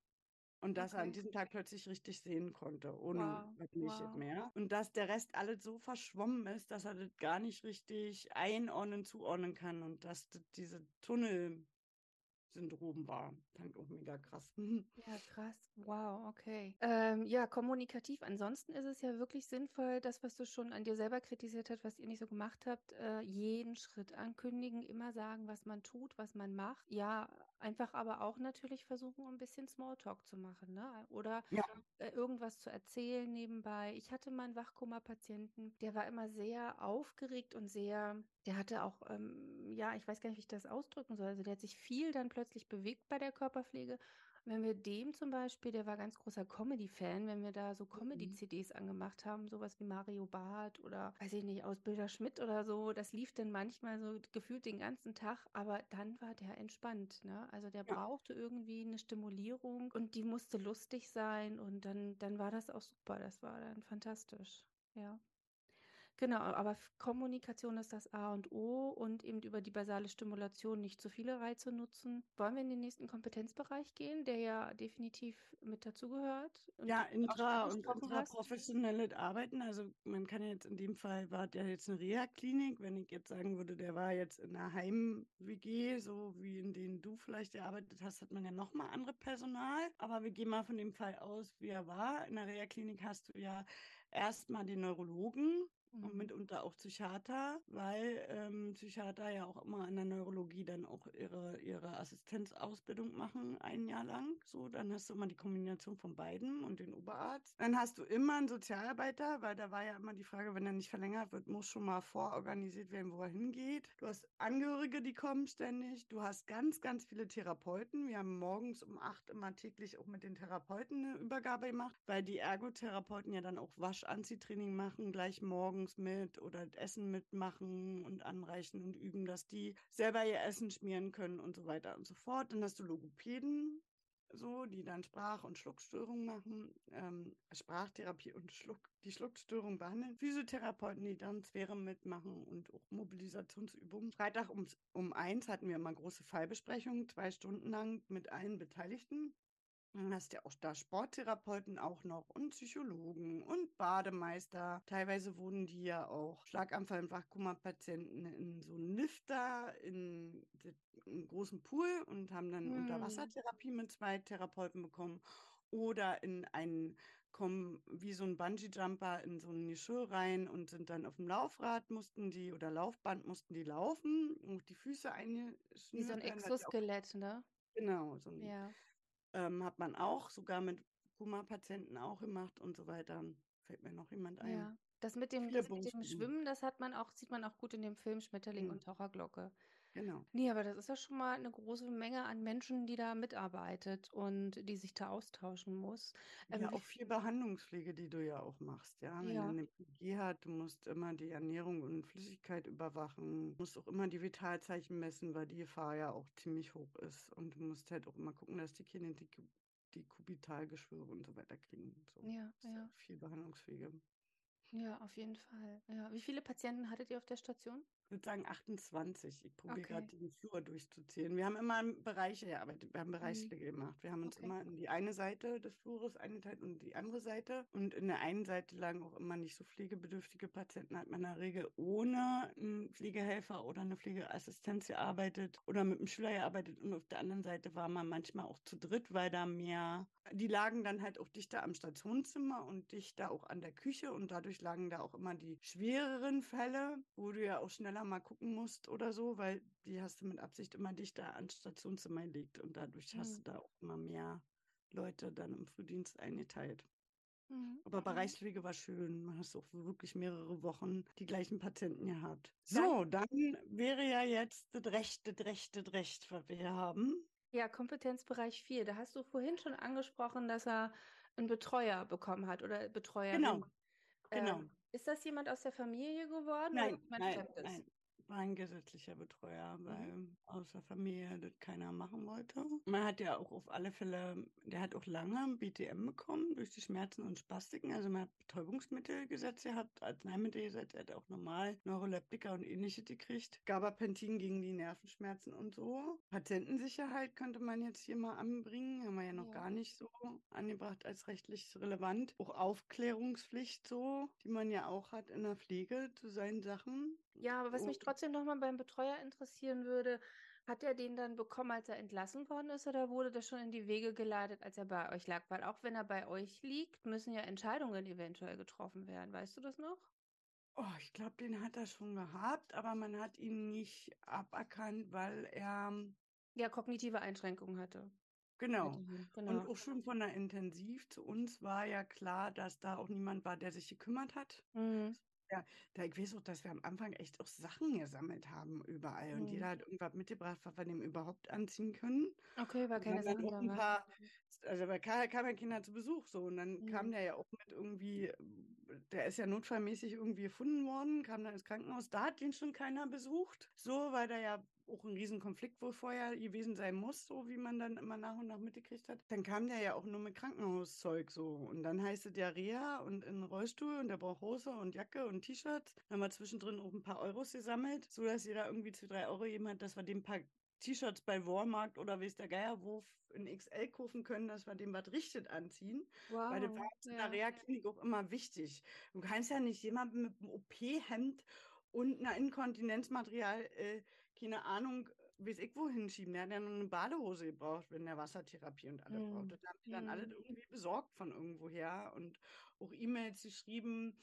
Und dass okay. er an diesem Tag plötzlich richtig sehen konnte, ohne wow. wow. mehr. Und dass der Rest alles so verschwommen ist, dass er das gar nicht richtig einordnen, zuordnen kann. Und dass diese Tunnel Syndrom war. Fand auch mega krass. Ja, krass. Wow, okay. Ähm, ja, kommunikativ. Ansonsten ist es ja wirklich sinnvoll, das, was du schon an dir selber kritisiert hast, was ihr nicht so gemacht habt, äh, jeden Schritt ankündigen, immer sagen, was man tut, was man macht. Ja, einfach aber auch natürlich versuchen, ein bisschen Smalltalk zu machen, ne? Oder Ja. äh, irgendwas zu erzählen nebenbei. Ich hatte mal einen Wachkoma-Patienten, der war immer sehr aufgeregt und sehr, der hatte auch, ähm, ja, ich weiß gar nicht, wie ich das ausdrücken soll. Also der hat sich viel dann plötzlich bewegt bei der Körperpflege. Wenn wir dem zum Beispiel, der war ganz großer Comedy-Fan, wenn wir da so Comedy-CDs angemacht haben, sowas wie Mario Barth oder, weiß ich nicht, Ausbilder Schmidt oder so, das lief dann manchmal so gefühlt den ganzen Tag, aber dann war der entspannt, ne? Also der Ja. brauchte irgendwie eine Stimulierung und die musste lustig sein und dann, dann war das auch super, das war dann fantastisch, ja. Genau, aber Kommunikation ist das A und O und eben über die basale Stimulation nicht zu viele Reize nutzen. Wollen wir in den nächsten Kompetenzbereich gehen, der ja definitiv mit dazugehört? Ja, intra- und intraprofessionelles Arbeiten. Also man kann jetzt in dem Fall, war der jetzt eine Reha-Klinik, wenn ich jetzt sagen würde, der war jetzt in einer Heim-WG, so wie in denen du vielleicht gearbeitet hast, hat man ja nochmal andere Personal. Aber wir gehen mal von dem Fall aus, wie er war. In der Reha-Klinik hast du ja erstmal den Neurologen, und Mhm. mitunter auch Psychiater, weil ähm, Psychiater ja auch immer an der Neurologie dann auch ihre, ihre Assistenzausbildung machen, ein Jahr lang. So, dann hast du immer die Kombination von beiden und den Oberarzt. Dann hast du immer einen Sozialarbeiter, weil da war ja immer die Frage, wenn er nicht verlängert wird, muss schon mal vororganisiert werden, wo er hingeht. Du hast Angehörige, die kommen ständig. Du hast ganz, ganz viele Therapeuten. Wir haben morgens um acht immer täglich auch mit den Therapeuten eine Übergabe gemacht, weil die Ergotherapeuten ja dann auch Wasch-Anziehtraining machen, gleich morgens mit oder Essen mitmachen und anreichen und üben, dass die selber ihr Essen schmieren können und so weiter und so fort. Dann hast du Logopäden, so, die dann Sprach- und Schluckstörungen machen, ähm, Sprachtherapie und Schluck, die Schluckstörung behandeln, Physiotherapeuten, die dann Sphäre mitmachen und auch Mobilisationsübungen. Freitag um, um eins hatten wir immer große Fallbesprechungen, zwei Stunden lang mit allen Beteiligten. Dann hast ja auch da Sporttherapeuten auch noch und Psychologen und Bademeister. Teilweise wurden die ja auch Schlaganfall- und Wachkoma-Patienten in so einen Lifter, in einen großen Pool und haben dann Hm. Unterwassertherapie mit zwei Therapeuten bekommen oder in einen kommen wie so ein Bungee-Jumper in so ein Geschirr rein und sind dann auf dem Laufrad mussten die oder Laufband mussten die laufen und die Füße Wie so ein Exoskelett, ne? genau, so ein Ja. Ähm, hat man auch, sogar mit Koma-Patienten auch gemacht und so weiter. Fällt mir noch jemand ein. Ja. Das mit dem, das mit dem. Schwimmen, das hat man auch, sieht man auch gut in dem Film Schmetterling Mhm. und Taucherglocke. Genau. Nee, aber das ist ja schon mal eine große Menge an Menschen, die da mitarbeitet und die sich da austauschen muss. Ähm, Ja, auch viel Behandlungspflege, die du ja auch machst, ja. Wenn Ja. er eine PG hat, du musst immer die Ernährung und Flüssigkeit überwachen, du musst auch immer die Vitalzeichen messen, weil die Gefahr ja auch ziemlich hoch ist. Und du musst halt auch immer gucken, dass die Kinder die, die Kubitalgeschwüre und so weiter kriegen. So. Ja, Das ist ja. viel Behandlungspflege. Ja, auf jeden Fall. Ja. Wie viele Patienten hattet ihr auf der Station? Ich würde sagen 28. Ich probiere Okay. gerade den Flur durchzuzählen. Wir haben immer Bereiche gearbeitet. Wir haben Mhm. Bereichspflege gemacht. Wir haben uns Okay. immer in die eine Seite des Flures eingeteilt und die andere Seite. Und in der einen Seite lagen auch immer nicht so pflegebedürftige Patienten. Hat man in der Regel ohne einen Pflegehelfer oder eine Pflegeassistenz gearbeitet oder mit einem Schüler gearbeitet. Und auf der anderen Seite war man manchmal auch zu dritt, weil da mehr, die lagen dann halt auch dichter am Stationszimmer und dichter auch an der Küche. Und dadurch lagen da auch immer die schwereren Fälle, wo du ja auch schneller mal gucken musst oder so, weil die hast du mit Absicht immer dichter ans Stationszimmer gelegt. Und dadurch hast Mhm. du da auch immer mehr Leute dann im Frühdienst eingeteilt. Mhm. Aber Mhm. Bereichspflege war schön. Man hast auch wirklich mehrere Wochen die gleichen Patienten gehabt. So, dann wäre ja jetzt das Recht, das Recht, das Recht, was wir hier haben. Ja, Kompetenzbereich 4. Da hast du vorhin schon angesprochen, dass er einen Betreuer bekommen hat oder Betreuerin. Genau, genau. Ähm, ist das jemand aus der Familie geworden Nein, nein, nein. War ein gesetzlicher Betreuer, weil aus der Familie das keiner machen wollte. Man hat ja auch auf alle Fälle, der hat auch lange BTM bekommen durch die Schmerzen und Spastiken. Also man hat Betäubungsmittel gesetzt gehabt, Arzneimittel gesetzt, er hat auch normal Neuroleptika und ähnliches gekriegt. Gabapentin gegen die Nervenschmerzen und so. Patientensicherheit könnte man jetzt hier mal anbringen, haben wir ja noch Ja. gar nicht so angebracht als rechtlich relevant. Auch Aufklärungspflicht so, die man ja auch hat in der Pflege zu seinen Sachen. Ja, aber was mich trotzdem nochmal beim Betreuer interessieren würde, Hat er den dann bekommen, als er entlassen worden ist, oder wurde das schon in die Wege geleitet, als er bei euch lag? Weil auch wenn er bei euch liegt, müssen ja Entscheidungen eventuell getroffen werden. Weißt du das noch? Oh, ich glaube, den hat er schon gehabt, aber man hat ihn nicht aberkannt, weil er Ja, kognitive Einschränkungen hatte. genau. Weiterhin, Und Genau. auch schon von der Intensiv zu uns war ja klar, dass da auch niemand war, der sich gekümmert hat. Mhm. Ja, da ich weiß auch, dass wir am Anfang echt auch Sachen gesammelt haben überall und Mhm. jeder hat irgendwas mitgebracht, was wir dem überhaupt anziehen können. Okay, weil Und keine Sachen da ein paar, also bei Karl kamen ja Kinder zu Besuch so und dann kam Mhm. der ja auch mit irgendwie, der ist ja notfallmäßig irgendwie gefunden worden, kam dann ins Krankenhaus, da hat den schon keiner besucht, so, weil da ja auch ein Riesenkonflikt wohl vorher gewesen sein muss, so wie man dann immer nach und nach mitgekriegt hat. Dann kam der ja auch nur mit Krankenhauszeug so und dann heißt es ja Reha und in Rollstuhl und der braucht Hose und Jacke und T-Shirts. Dann haben wir zwischendrin auch ein paar Euros gesammelt, so dass jeder irgendwie zwei, drei Euro gegeben hat, dass wir dem paar T-Shirts bei Walmart oder weiß der Geier wo in XL kaufen können, dass wir dem was richtig anziehen. Weil das war uns in ja. der Reha-Klinik auch immer wichtig. Du kannst ja nicht jemanden mit einem OP-Hemd und einer Inkontinenzmaterial, äh, keine Ahnung, weiß ich wo hinschieben. Der hat ja nur eine Badehose gebraucht, wenn der Wassertherapie und alles braucht. Mhm. Das haben die dann alles Mhm. irgendwie besorgt von irgendwoher und auch E-Mails geschrieben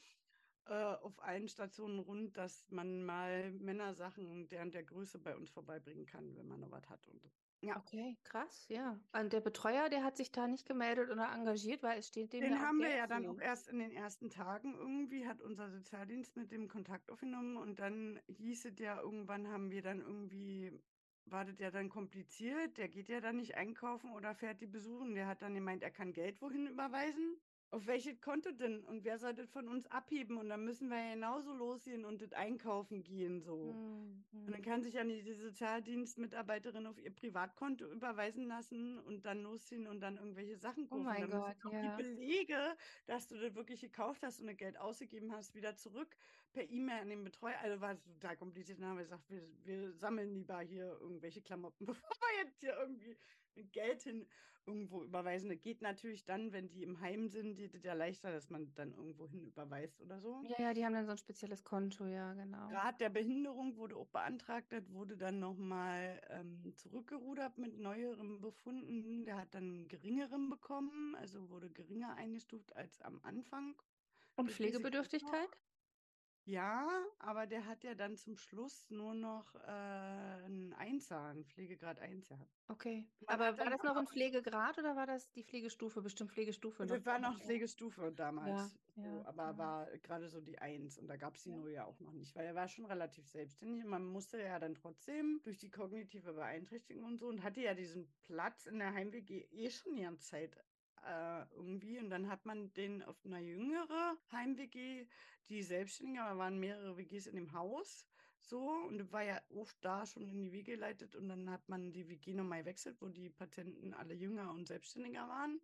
äh, auf allen Stationen rund, dass man mal Männersachen deren der Größe bei uns vorbeibringen kann, wenn man noch was hat. Und so. Ja, Okay, krass, ja. Und der Betreuer, der hat sich da nicht gemeldet oder engagiert, weil es steht dem Den ja haben wir ja dann auch erst in den ersten Tagen irgendwie, hat unser Sozialdienst mit dem Kontakt aufgenommen und dann hieß es ja, irgendwann haben wir dann irgendwie, war das ja dann kompliziert, der geht ja dann nicht einkaufen oder fährt die besuchen, der hat dann gemeint, er kann Geld wohin überweisen. Auf welches Konto denn? Und wer soll das von uns abheben? Und dann müssen wir ja genauso losgehen und das einkaufen gehen so. Mhm. Und dann Mhm. kann sich ja nicht die Sozialdienstmitarbeiterin auf ihr Privatkonto überweisen lassen und dann losziehen und dann irgendwelche Sachen Oh kaufen. mein Dann Gott, ja. die Belege, dass du das wirklich gekauft hast und das Geld ausgegeben hast, wieder zurück per E-Mail an den Betreuer. Also war es total kompliziert. Dann haben wir gesagt, wir, wir sammeln lieber hier irgendwelche Klamotten, bevor wir jetzt hier irgendwie Geld hin irgendwo überweisen. Das geht natürlich dann, wenn die im Heim sind, geht es ja leichter, dass man dann irgendwo hin überweist oder so. Ja, ja, die haben dann so ein spezielles Konto, ja, genau. Grad der Behinderung wurde auch beantragt, das wurde dann nochmal ähm, zurückgerudert mit neueren Befunden. Der hat dann geringeren bekommen, also wurde geringer eingestuft als am Anfang. Und. Pflegebedürftigkeit? Ja, aber der hat ja dann zum Schluss nur noch äh, einen Einser, einen Pflegegrad 1 gehabt. Okay. Man Aber war das noch ein Pflegegrad oder war das die Pflegestufe? Bestimmt Pflegestufe noch. Das war noch. Pflegestufe damals, Ja, so, ja, aber ja. war gerade so die Eins und da gab es die Ja. Null ja auch noch nicht, weil er war schon relativ selbstständig und man musste ja dann trotzdem durch die kognitive Beeinträchtigung und so und hatte ja diesen Platz in der Heim-WG eh schon die ganze Zeit äh, irgendwie und dann hat man den auf einer jüngere Heim-WG, die selbstständig, aber waren mehrere WGs in dem Haus. So, und war ja auch da schon in die Wege geleitet und dann hat man die WG nochmal gewechselt, wo die Patienten alle jünger und selbstständiger waren.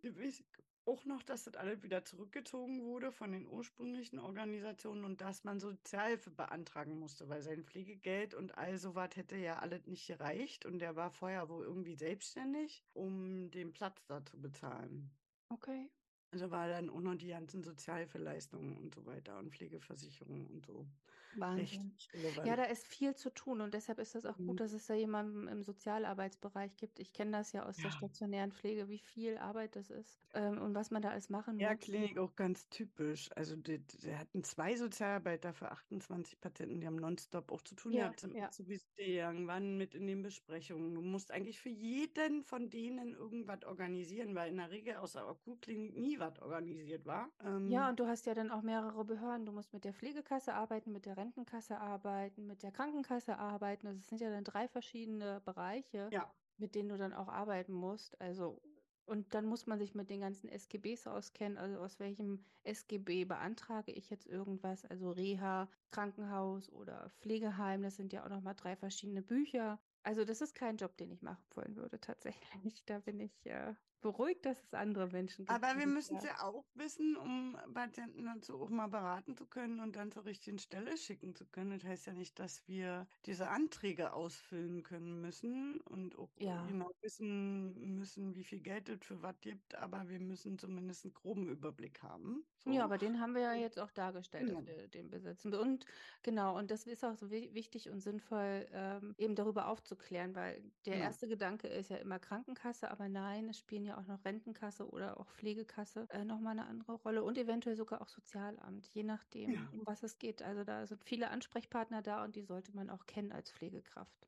Auch noch, dass das alles wieder zurückgezogen wurde von den ursprünglichen Organisationen und dass man Sozialhilfe beantragen musste, weil sein Pflegegeld und all sowas hätte ja alles nicht gereicht und der war vorher wohl irgendwie selbstständig, um den Platz da zu bezahlen. Okay. Also war dann auch noch die ganzen Sozialhilfeleistungen und so weiter und Pflegeversicherungen und so Wahnsinn. Ja, relevant. da ist viel zu tun und deshalb ist das auch Mhm. gut, dass es da jemanden im Sozialarbeitsbereich gibt. Ich kenne das ja aus der Ja. stationären Pflege, wie viel Arbeit das ist ähm, und was man da alles machen Ja, muss. Klinik auch ganz typisch. Also die, die hatten zwei Sozialarbeiter für 28 Patienten, die haben nonstop auch zu tun Ja, gehabt, ja. mit zu gegangen, waren mit in den Besprechungen. Du musst eigentlich für jeden von denen irgendwas organisieren, weil in der Regel aus der Akutklinik nie was organisiert war. Ja, Ähm, und du hast ja dann auch mehrere Behörden. Du musst mit der Pflegekasse arbeiten, mit der Rentenkasse arbeiten, mit der Krankenkasse arbeiten. Also es sind ja dann drei verschiedene Bereiche, ja, mit denen du dann auch arbeiten musst. Also, und dann muss man sich mit den ganzen SGBs auskennen. Also aus welchem SGB beantrage ich jetzt irgendwas? Also Reha, Krankenhaus oder Pflegeheim. Das sind ja auch nochmal drei verschiedene Bücher. Also das ist kein Job, den ich machen wollen würde, tatsächlich. Da bin ich, äh, beruhigt, dass es andere Menschen gibt. Aber wir müssen es ja auch wissen, um Patienten dazu auch mal beraten zu können und dann zur richtigen Stelle schicken zu können. Das heißt ja nicht, dass wir diese Anträge ausfüllen können müssen und auch Ja. genau wissen müssen, wie viel Geld es für was gibt, aber wir müssen zumindest einen groben Überblick haben. Ja, So. aber den haben wir ja jetzt auch dargestellt, dass genau. wir den besitzen. Und genau, und das ist auch so wi wichtig und sinnvoll, ähm, eben darüber aufzuklären, weil der Genau. erste Gedanke ist ja immer Krankenkasse, aber nein, es spielen ja auch noch Rentenkasse oder auch Pflegekasse äh, nochmal eine andere Rolle und eventuell sogar auch Sozialamt, je nachdem, Ja. um was es geht. Also da sind viele Ansprechpartner da und die sollte man auch kennen als Pflegekraft.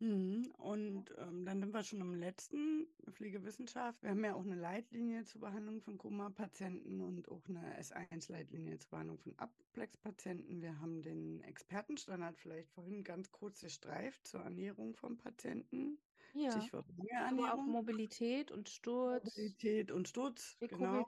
Mhm. Und ähm, dann sind wir schon im letzten Pflegewissenschaft. Wir haben ja auch eine Leitlinie zur Behandlung von Koma-Patienten und auch eine S1-Leitlinie zur Behandlung von Apoplex-Patienten. Wir haben den Expertenstandard vielleicht vorhin ganz kurz gestreift zur Ernährung von Patienten. Ja, Stichwort lange aber auch Mobilität und Sturz, Mobilität und Sturz. Genau.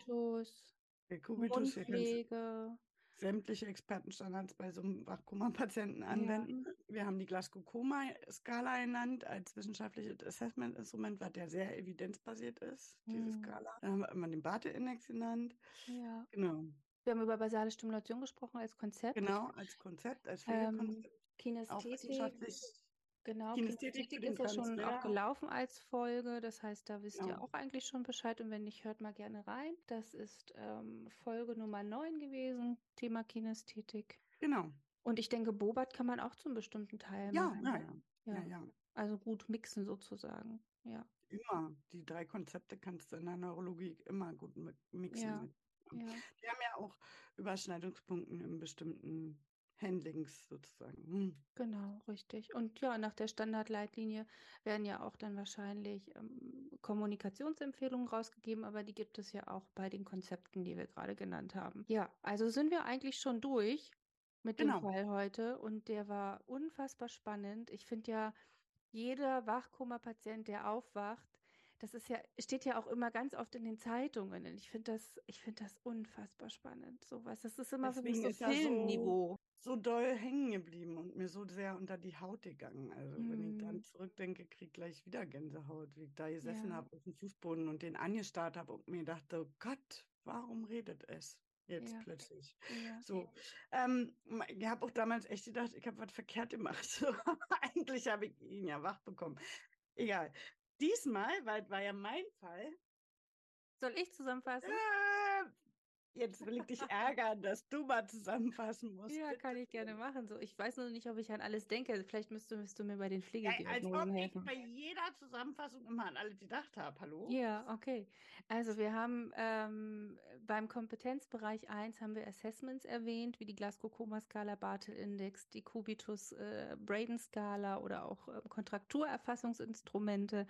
Dekubitus, Mundpflege. sämtliche Expertenstandards bei so einem Wachkoma-Patienten Ja. anwenden. Wir haben die Glasgow-Koma-Skala genannt als wissenschaftliches Assessment-Instrument, was ja sehr evidenzbasiert ist, diese Hm. Skala. Dann haben wir immer den Barte-Index genannt. Ja. Genau. Wir haben über basale Stimulation gesprochen als Konzept. Genau, als Konzept, als Ähm, Pflegekonzept. Auch Kinästhetik, wissenschaftlich. Genau, Kinästhetik ist ja schon auch Transfer. gelaufen als Folge. Das heißt, da wisst ihr Genau. auch eigentlich schon Bescheid. Und wenn nicht, hört mal gerne rein. Das ist ähm, Folge Nummer 9 gewesen, Thema Kinästhetik. Genau. Und ich denke, Bobat kann man auch zum bestimmten Teil Ja, machen. ja, ja. Ja, ja, ja. also gut mixen sozusagen. Ja, Immer. Die drei Konzepte kannst du in der Neurologie immer gut mi- mixen. ja, ja. Die haben ja auch Überschneidungspunkten in bestimmten Handlings sozusagen. Hm. Genau, richtig. Und ja, nach der Standardleitlinie werden ja auch dann wahrscheinlich ähm, Kommunikationsempfehlungen rausgegeben, aber die gibt es ja auch bei den Konzepten, die wir gerade genannt haben. Ja, also sind wir eigentlich schon durch mit dem Genau. Fall heute und der war unfassbar spannend. Ich finde ja, jeder Wachkoma-Patient, der aufwacht, das ist ja, steht ja auch immer ganz oft in den Zeitungen. Und ich finde das, ich finde das unfassbar spannend. Sowas. Das ist immer für mich Deswegen so er so, Filmniveau. so doll hängen geblieben und mir so sehr unter die Haut gegangen. Also wenn ich dann Hm, zurückdenke, kriege ich gleich wieder Gänsehaut, wie ich da gesessen ja, habe auf dem Fußboden und den angestarrt habe und mir dachte, oh Gott, warum redet es jetzt ja, plötzlich? ja. So, ähm, ich habe auch damals echt gedacht, ich habe was verkehrt gemacht. Eigentlich habe ich ihn ja wach bekommen. Egal. Diesmal, weil es war ja mein Fall, Soll ich zusammenfassen? äh, jetzt will ich dich ärgern, dass du mal zusammenfassen musst. Ja, kann ich gerne machen. So, ich weiß nur nicht, ob ich an alles denke. Vielleicht müsstest du mir bei den Ja, als ob Pflegediagnosen ich bei jeder Zusammenfassung immer an alles gedacht habe. Hallo? Ja, okay. Also wir haben ähm, beim Kompetenzbereich 1 haben wir Assessments erwähnt, wie die Glasgow-Koma-Skala, Bartel-Index, die Kubitus-Braden-Skala oder auch ähm, Kontrakturerfassungsinstrumente.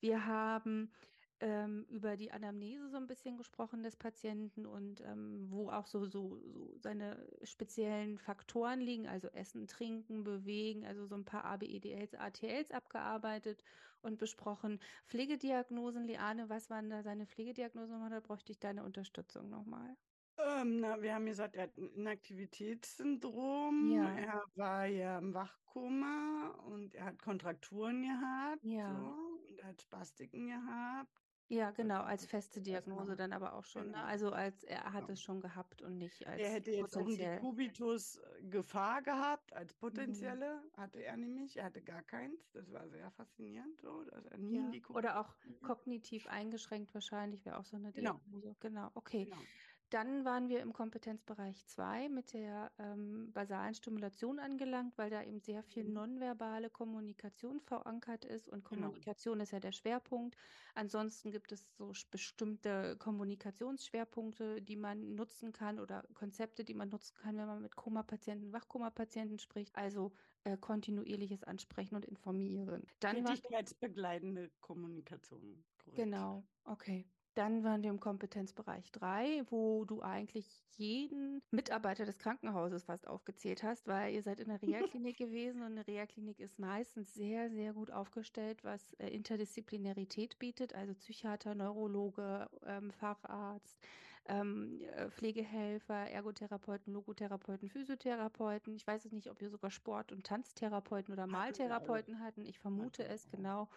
Wir haben ähm, über die Anamnese so ein bisschen gesprochen des Patienten und ähm, wo auch so, so, so seine speziellen Faktoren liegen, also Essen, Trinken, Bewegen, also so ein paar ABEDLs, ATLs abgearbeitet und besprochen. Pflegediagnosen, Liane, was waren da seine Pflegediagnosen nochmal? Da bräuchte ich deine Unterstützung nochmal. Ähm, na, wir haben gesagt, er hat ein Inaktivitätssyndrom. Ja, Er war ja im Wachkoma und er hat Kontrakturen gehabt. ja. So, und er hat Spastiken gehabt. Ja, genau, als feste Diagnose dann aber auch schon, ne? Genau. Also als er hat genau. es schon gehabt und nicht Er als hätte jetzt auch einen potenziell. Dekubitus-Gefahr gehabt als Mhm. potenzielle. Hatte er nämlich. Er hatte gar keins. Das war sehr faszinierend, so, dass er nie Ja, oder auch Dekubitus kognitiv eingeschränkt wahrscheinlich wäre auch so eine Genau, Diagnose. Genau, okay. genau. Dann waren wir im Kompetenzbereich 2 mit der ähm, basalen Stimulation angelangt, weil da eben sehr viel Mhm. nonverbale Kommunikation verankert ist und Genau. Kommunikation ist ja der Schwerpunkt. Ansonsten gibt es so bestimmte Kommunikationsschwerpunkte, die man nutzen kann oder Konzepte, die man nutzen kann, wenn man mit Koma-Patienten, Wachkoma-Patienten spricht. Also äh, kontinuierliches Ansprechen und Informieren. Dann Tätigkeitsbegleitende Kommunikation. Korrekt. Genau, okay. Dann waren wir im Kompetenzbereich 3, wo du eigentlich jeden Mitarbeiter des Krankenhauses fast aufgezählt hast, weil ihr seid in der Reha-Klinik gewesen und eine Reha-Klinik ist meistens sehr, sehr gut aufgestellt, was äh, Interdisziplinarität bietet, also Psychiater, Neurologe, ähm, Facharzt, ähm, äh, Pflegehelfer, Ergotherapeuten, Logotherapeuten, Physiotherapeuten. Ich weiß es nicht, ob ihr sogar Sport- und Tanztherapeuten oder wir. Maltherapeuten hatten. Ich vermute wir es genau.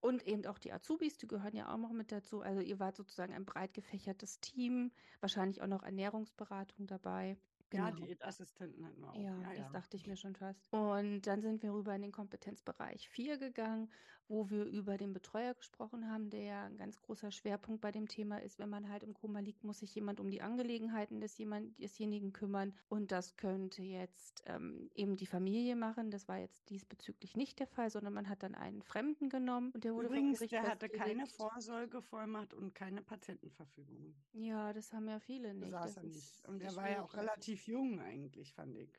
Und eben auch die Azubis, die gehören ja auch noch mit dazu. Also ihr wart sozusagen ein breit gefächertes Team, wahrscheinlich auch noch Ernährungsberatung dabei. Genau. Ja, Diätassistenten hatten wir auch. Ja, ja, das ja. dachte ich mir schon fast. Und dann sind wir rüber in den Kompetenzbereich 4 gegangen, wo wir über den Betreuer gesprochen haben, der ja ein ganz großer Schwerpunkt bei dem Thema ist. Wenn man halt im Koma liegt, muss sich jemand um die Angelegenheiten des jemand, desjenigen kümmern. Und das könnte jetzt ähm, eben die Familie machen. Das war jetzt diesbezüglich nicht der Fall, sondern man hat dann einen Fremden genommen und der wurde Übrigens, der hatte keine Vorsorgevollmacht und keine Patientenverfügung. Ja, das haben ja viele nicht. Das er nicht. Und der war ja auch relativ jung eigentlich, fand ich.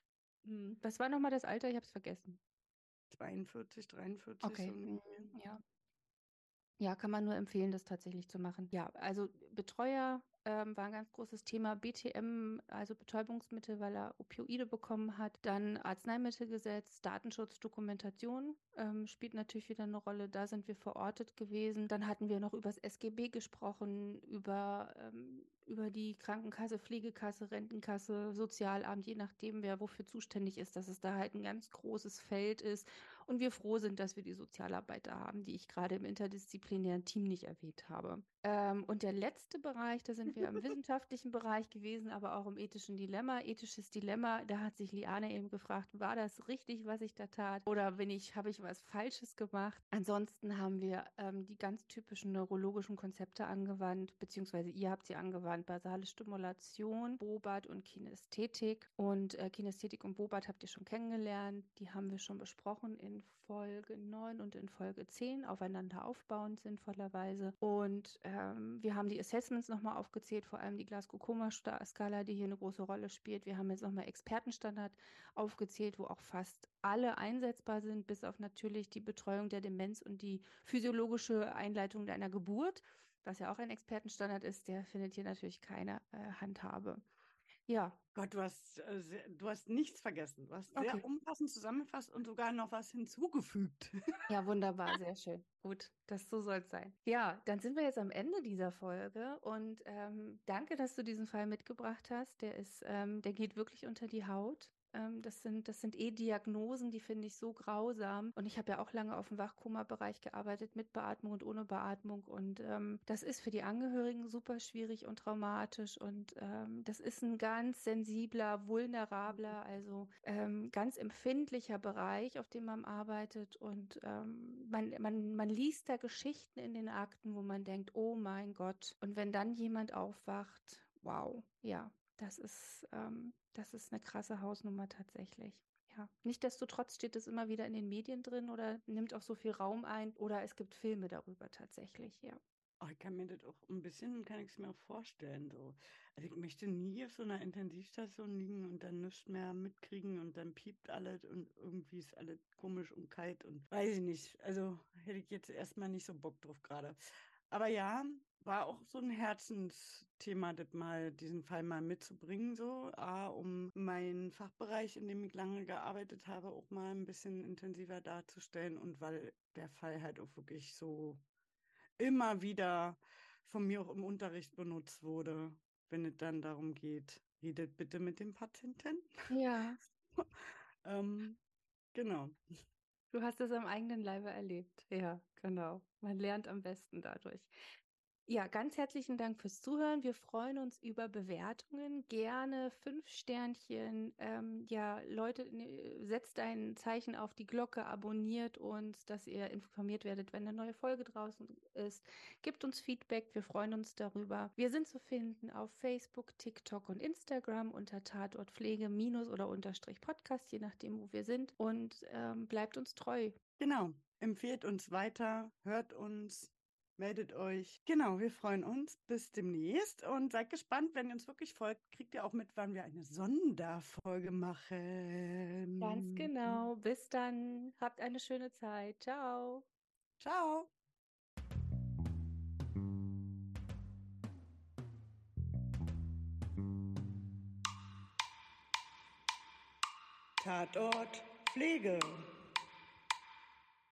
Hm. Was war nochmal das Alter? Ich habe es vergessen. 42, 43. Okay. So ja. Ja, kann man nur empfehlen, das tatsächlich zu machen. Ja, also Betreuer ähm, war ein ganz großes Thema. BTM, also Betäubungsmittel, weil er Opioide bekommen hat. Dann Arzneimittelgesetz, Datenschutz, Dokumentation ähm, spielt natürlich wieder eine Rolle. Da sind wir verortet gewesen. Dann hatten wir noch über das SGB gesprochen, über, ähm, über die Krankenkasse, Pflegekasse, Rentenkasse, Sozialamt, je nachdem, wer wofür zuständig ist, dass es da halt ein ganz großes Feld ist und wir froh sind, dass wir die Sozialarbeiter haben, die ich gerade im interdisziplinären Team nicht erwähnt habe. Ähm, und der letzte Bereich, da sind wir im wissenschaftlichen Bereich gewesen, aber auch im ethischen Dilemma. Ethisches Dilemma, da hat sich Liane eben gefragt, war das richtig, was ich da tat? Oder bin ich, habe ich was Falsches gemacht? Ansonsten haben wir ähm, die ganz typischen neurologischen Konzepte angewandt, beziehungsweise ihr habt sie angewandt, basale Stimulation, Bobat und Kinästhetik. Und äh, Kinästhetik und Bobat habt ihr schon kennengelernt. Die haben wir schon besprochen in Folge 9 und in Folge 10 aufeinander aufbauend sinnvollerweise. Und ähm, wir haben die Assessments nochmal aufgezählt, vor allem die Glasgow-Koma-Skala, die hier eine große Rolle spielt. Wir haben jetzt nochmal Expertenstandard aufgezählt, wo auch fast alle einsetzbar sind, bis auf natürlich die Betreuung der Demenz und die physiologische Einleitung deiner Geburt, was ja auch ein Expertenstandard ist, der findet hier natürlich keine äh, Handhabe. Ja. Gott, du hast, äh, du hast nichts vergessen. Du hast okay. sehr umfassend zusammengefasst und sogar noch was hinzugefügt. Ja, wunderbar, sehr schön. Gut, das so soll es sein. Ja, dann sind wir jetzt am Ende dieser Folge und ähm, danke, dass du diesen Fall mitgebracht hast. Der ist, ähm, der geht wirklich unter die Haut. Ähm, das sind, das sind eh Diagnosen, die finde ich so grausam. Und ich habe ja auch lange auf dem Wachkoma-Bereich gearbeitet, mit Beatmung und ohne Beatmung. Und ähm, das ist für die Angehörigen super schwierig und traumatisch. Und ähm, das ist ein ganz sensibler, vulnerabler, also ähm, ganz empfindlicher Bereich, auf dem man arbeitet. Und ähm, man, man, man liest da Geschichten in den Akten, wo man denkt, oh mein Gott. Und wenn dann jemand aufwacht, wow, ja, das ist, ähm, das ist eine krasse Hausnummer tatsächlich. Ja. Nichtsdestotrotz steht es immer wieder in den Medien drin oder nimmt auch so viel Raum ein oder es gibt Filme darüber tatsächlich, ja. Oh, ich kann mir das auch ein bisschen, kann ich es mir auch vorstellen. So. Also ich möchte nie auf so einer Intensivstation liegen und dann nichts mehr mitkriegen und dann piept alles und irgendwie ist alles komisch und kalt und weiß ich nicht. Also hätte ich jetzt erstmal nicht so Bock drauf gerade. Aber ja, war auch so ein Herzensthema, das mal, diesen Fall mal mitzubringen, so, A, um meinen Fachbereich, in dem ich lange gearbeitet habe, auch mal ein bisschen intensiver darzustellen und weil der Fall halt auch wirklich so immer wieder von mir auch im Unterricht benutzt wurde, wenn es dann darum geht, redet bitte mit dem Patienten. Ja. ähm, genau. Du hast es am eigenen Leibe erlebt. Ja, genau. Man lernt am besten dadurch. Ja, ganz herzlichen Dank fürs Zuhören. Wir freuen uns über Bewertungen. Gerne fünf Sternchen. Ähm, ja, Leute, ne, setzt ein Zeichen auf die Glocke, abonniert uns, dass ihr informiert werdet, wenn eine neue Folge draußen ist. Gebt uns Feedback. Wir freuen uns darüber. Wir sind zu finden auf Facebook, TikTok und Instagram unter Tatort Pflege minus oder unterstrich Podcast, je nachdem, wo wir sind. Und ähm, bleibt uns treu. Genau. Empfehlt uns weiter, hört uns, meldet euch. Genau, wir freuen uns. Bis demnächst und seid gespannt, wenn ihr uns wirklich folgt, kriegt ihr auch mit, wann wir eine Sonderfolge machen. Ganz genau. Bis dann. Habt eine schöne Zeit. Ciao. Ciao. Tatort Pflege.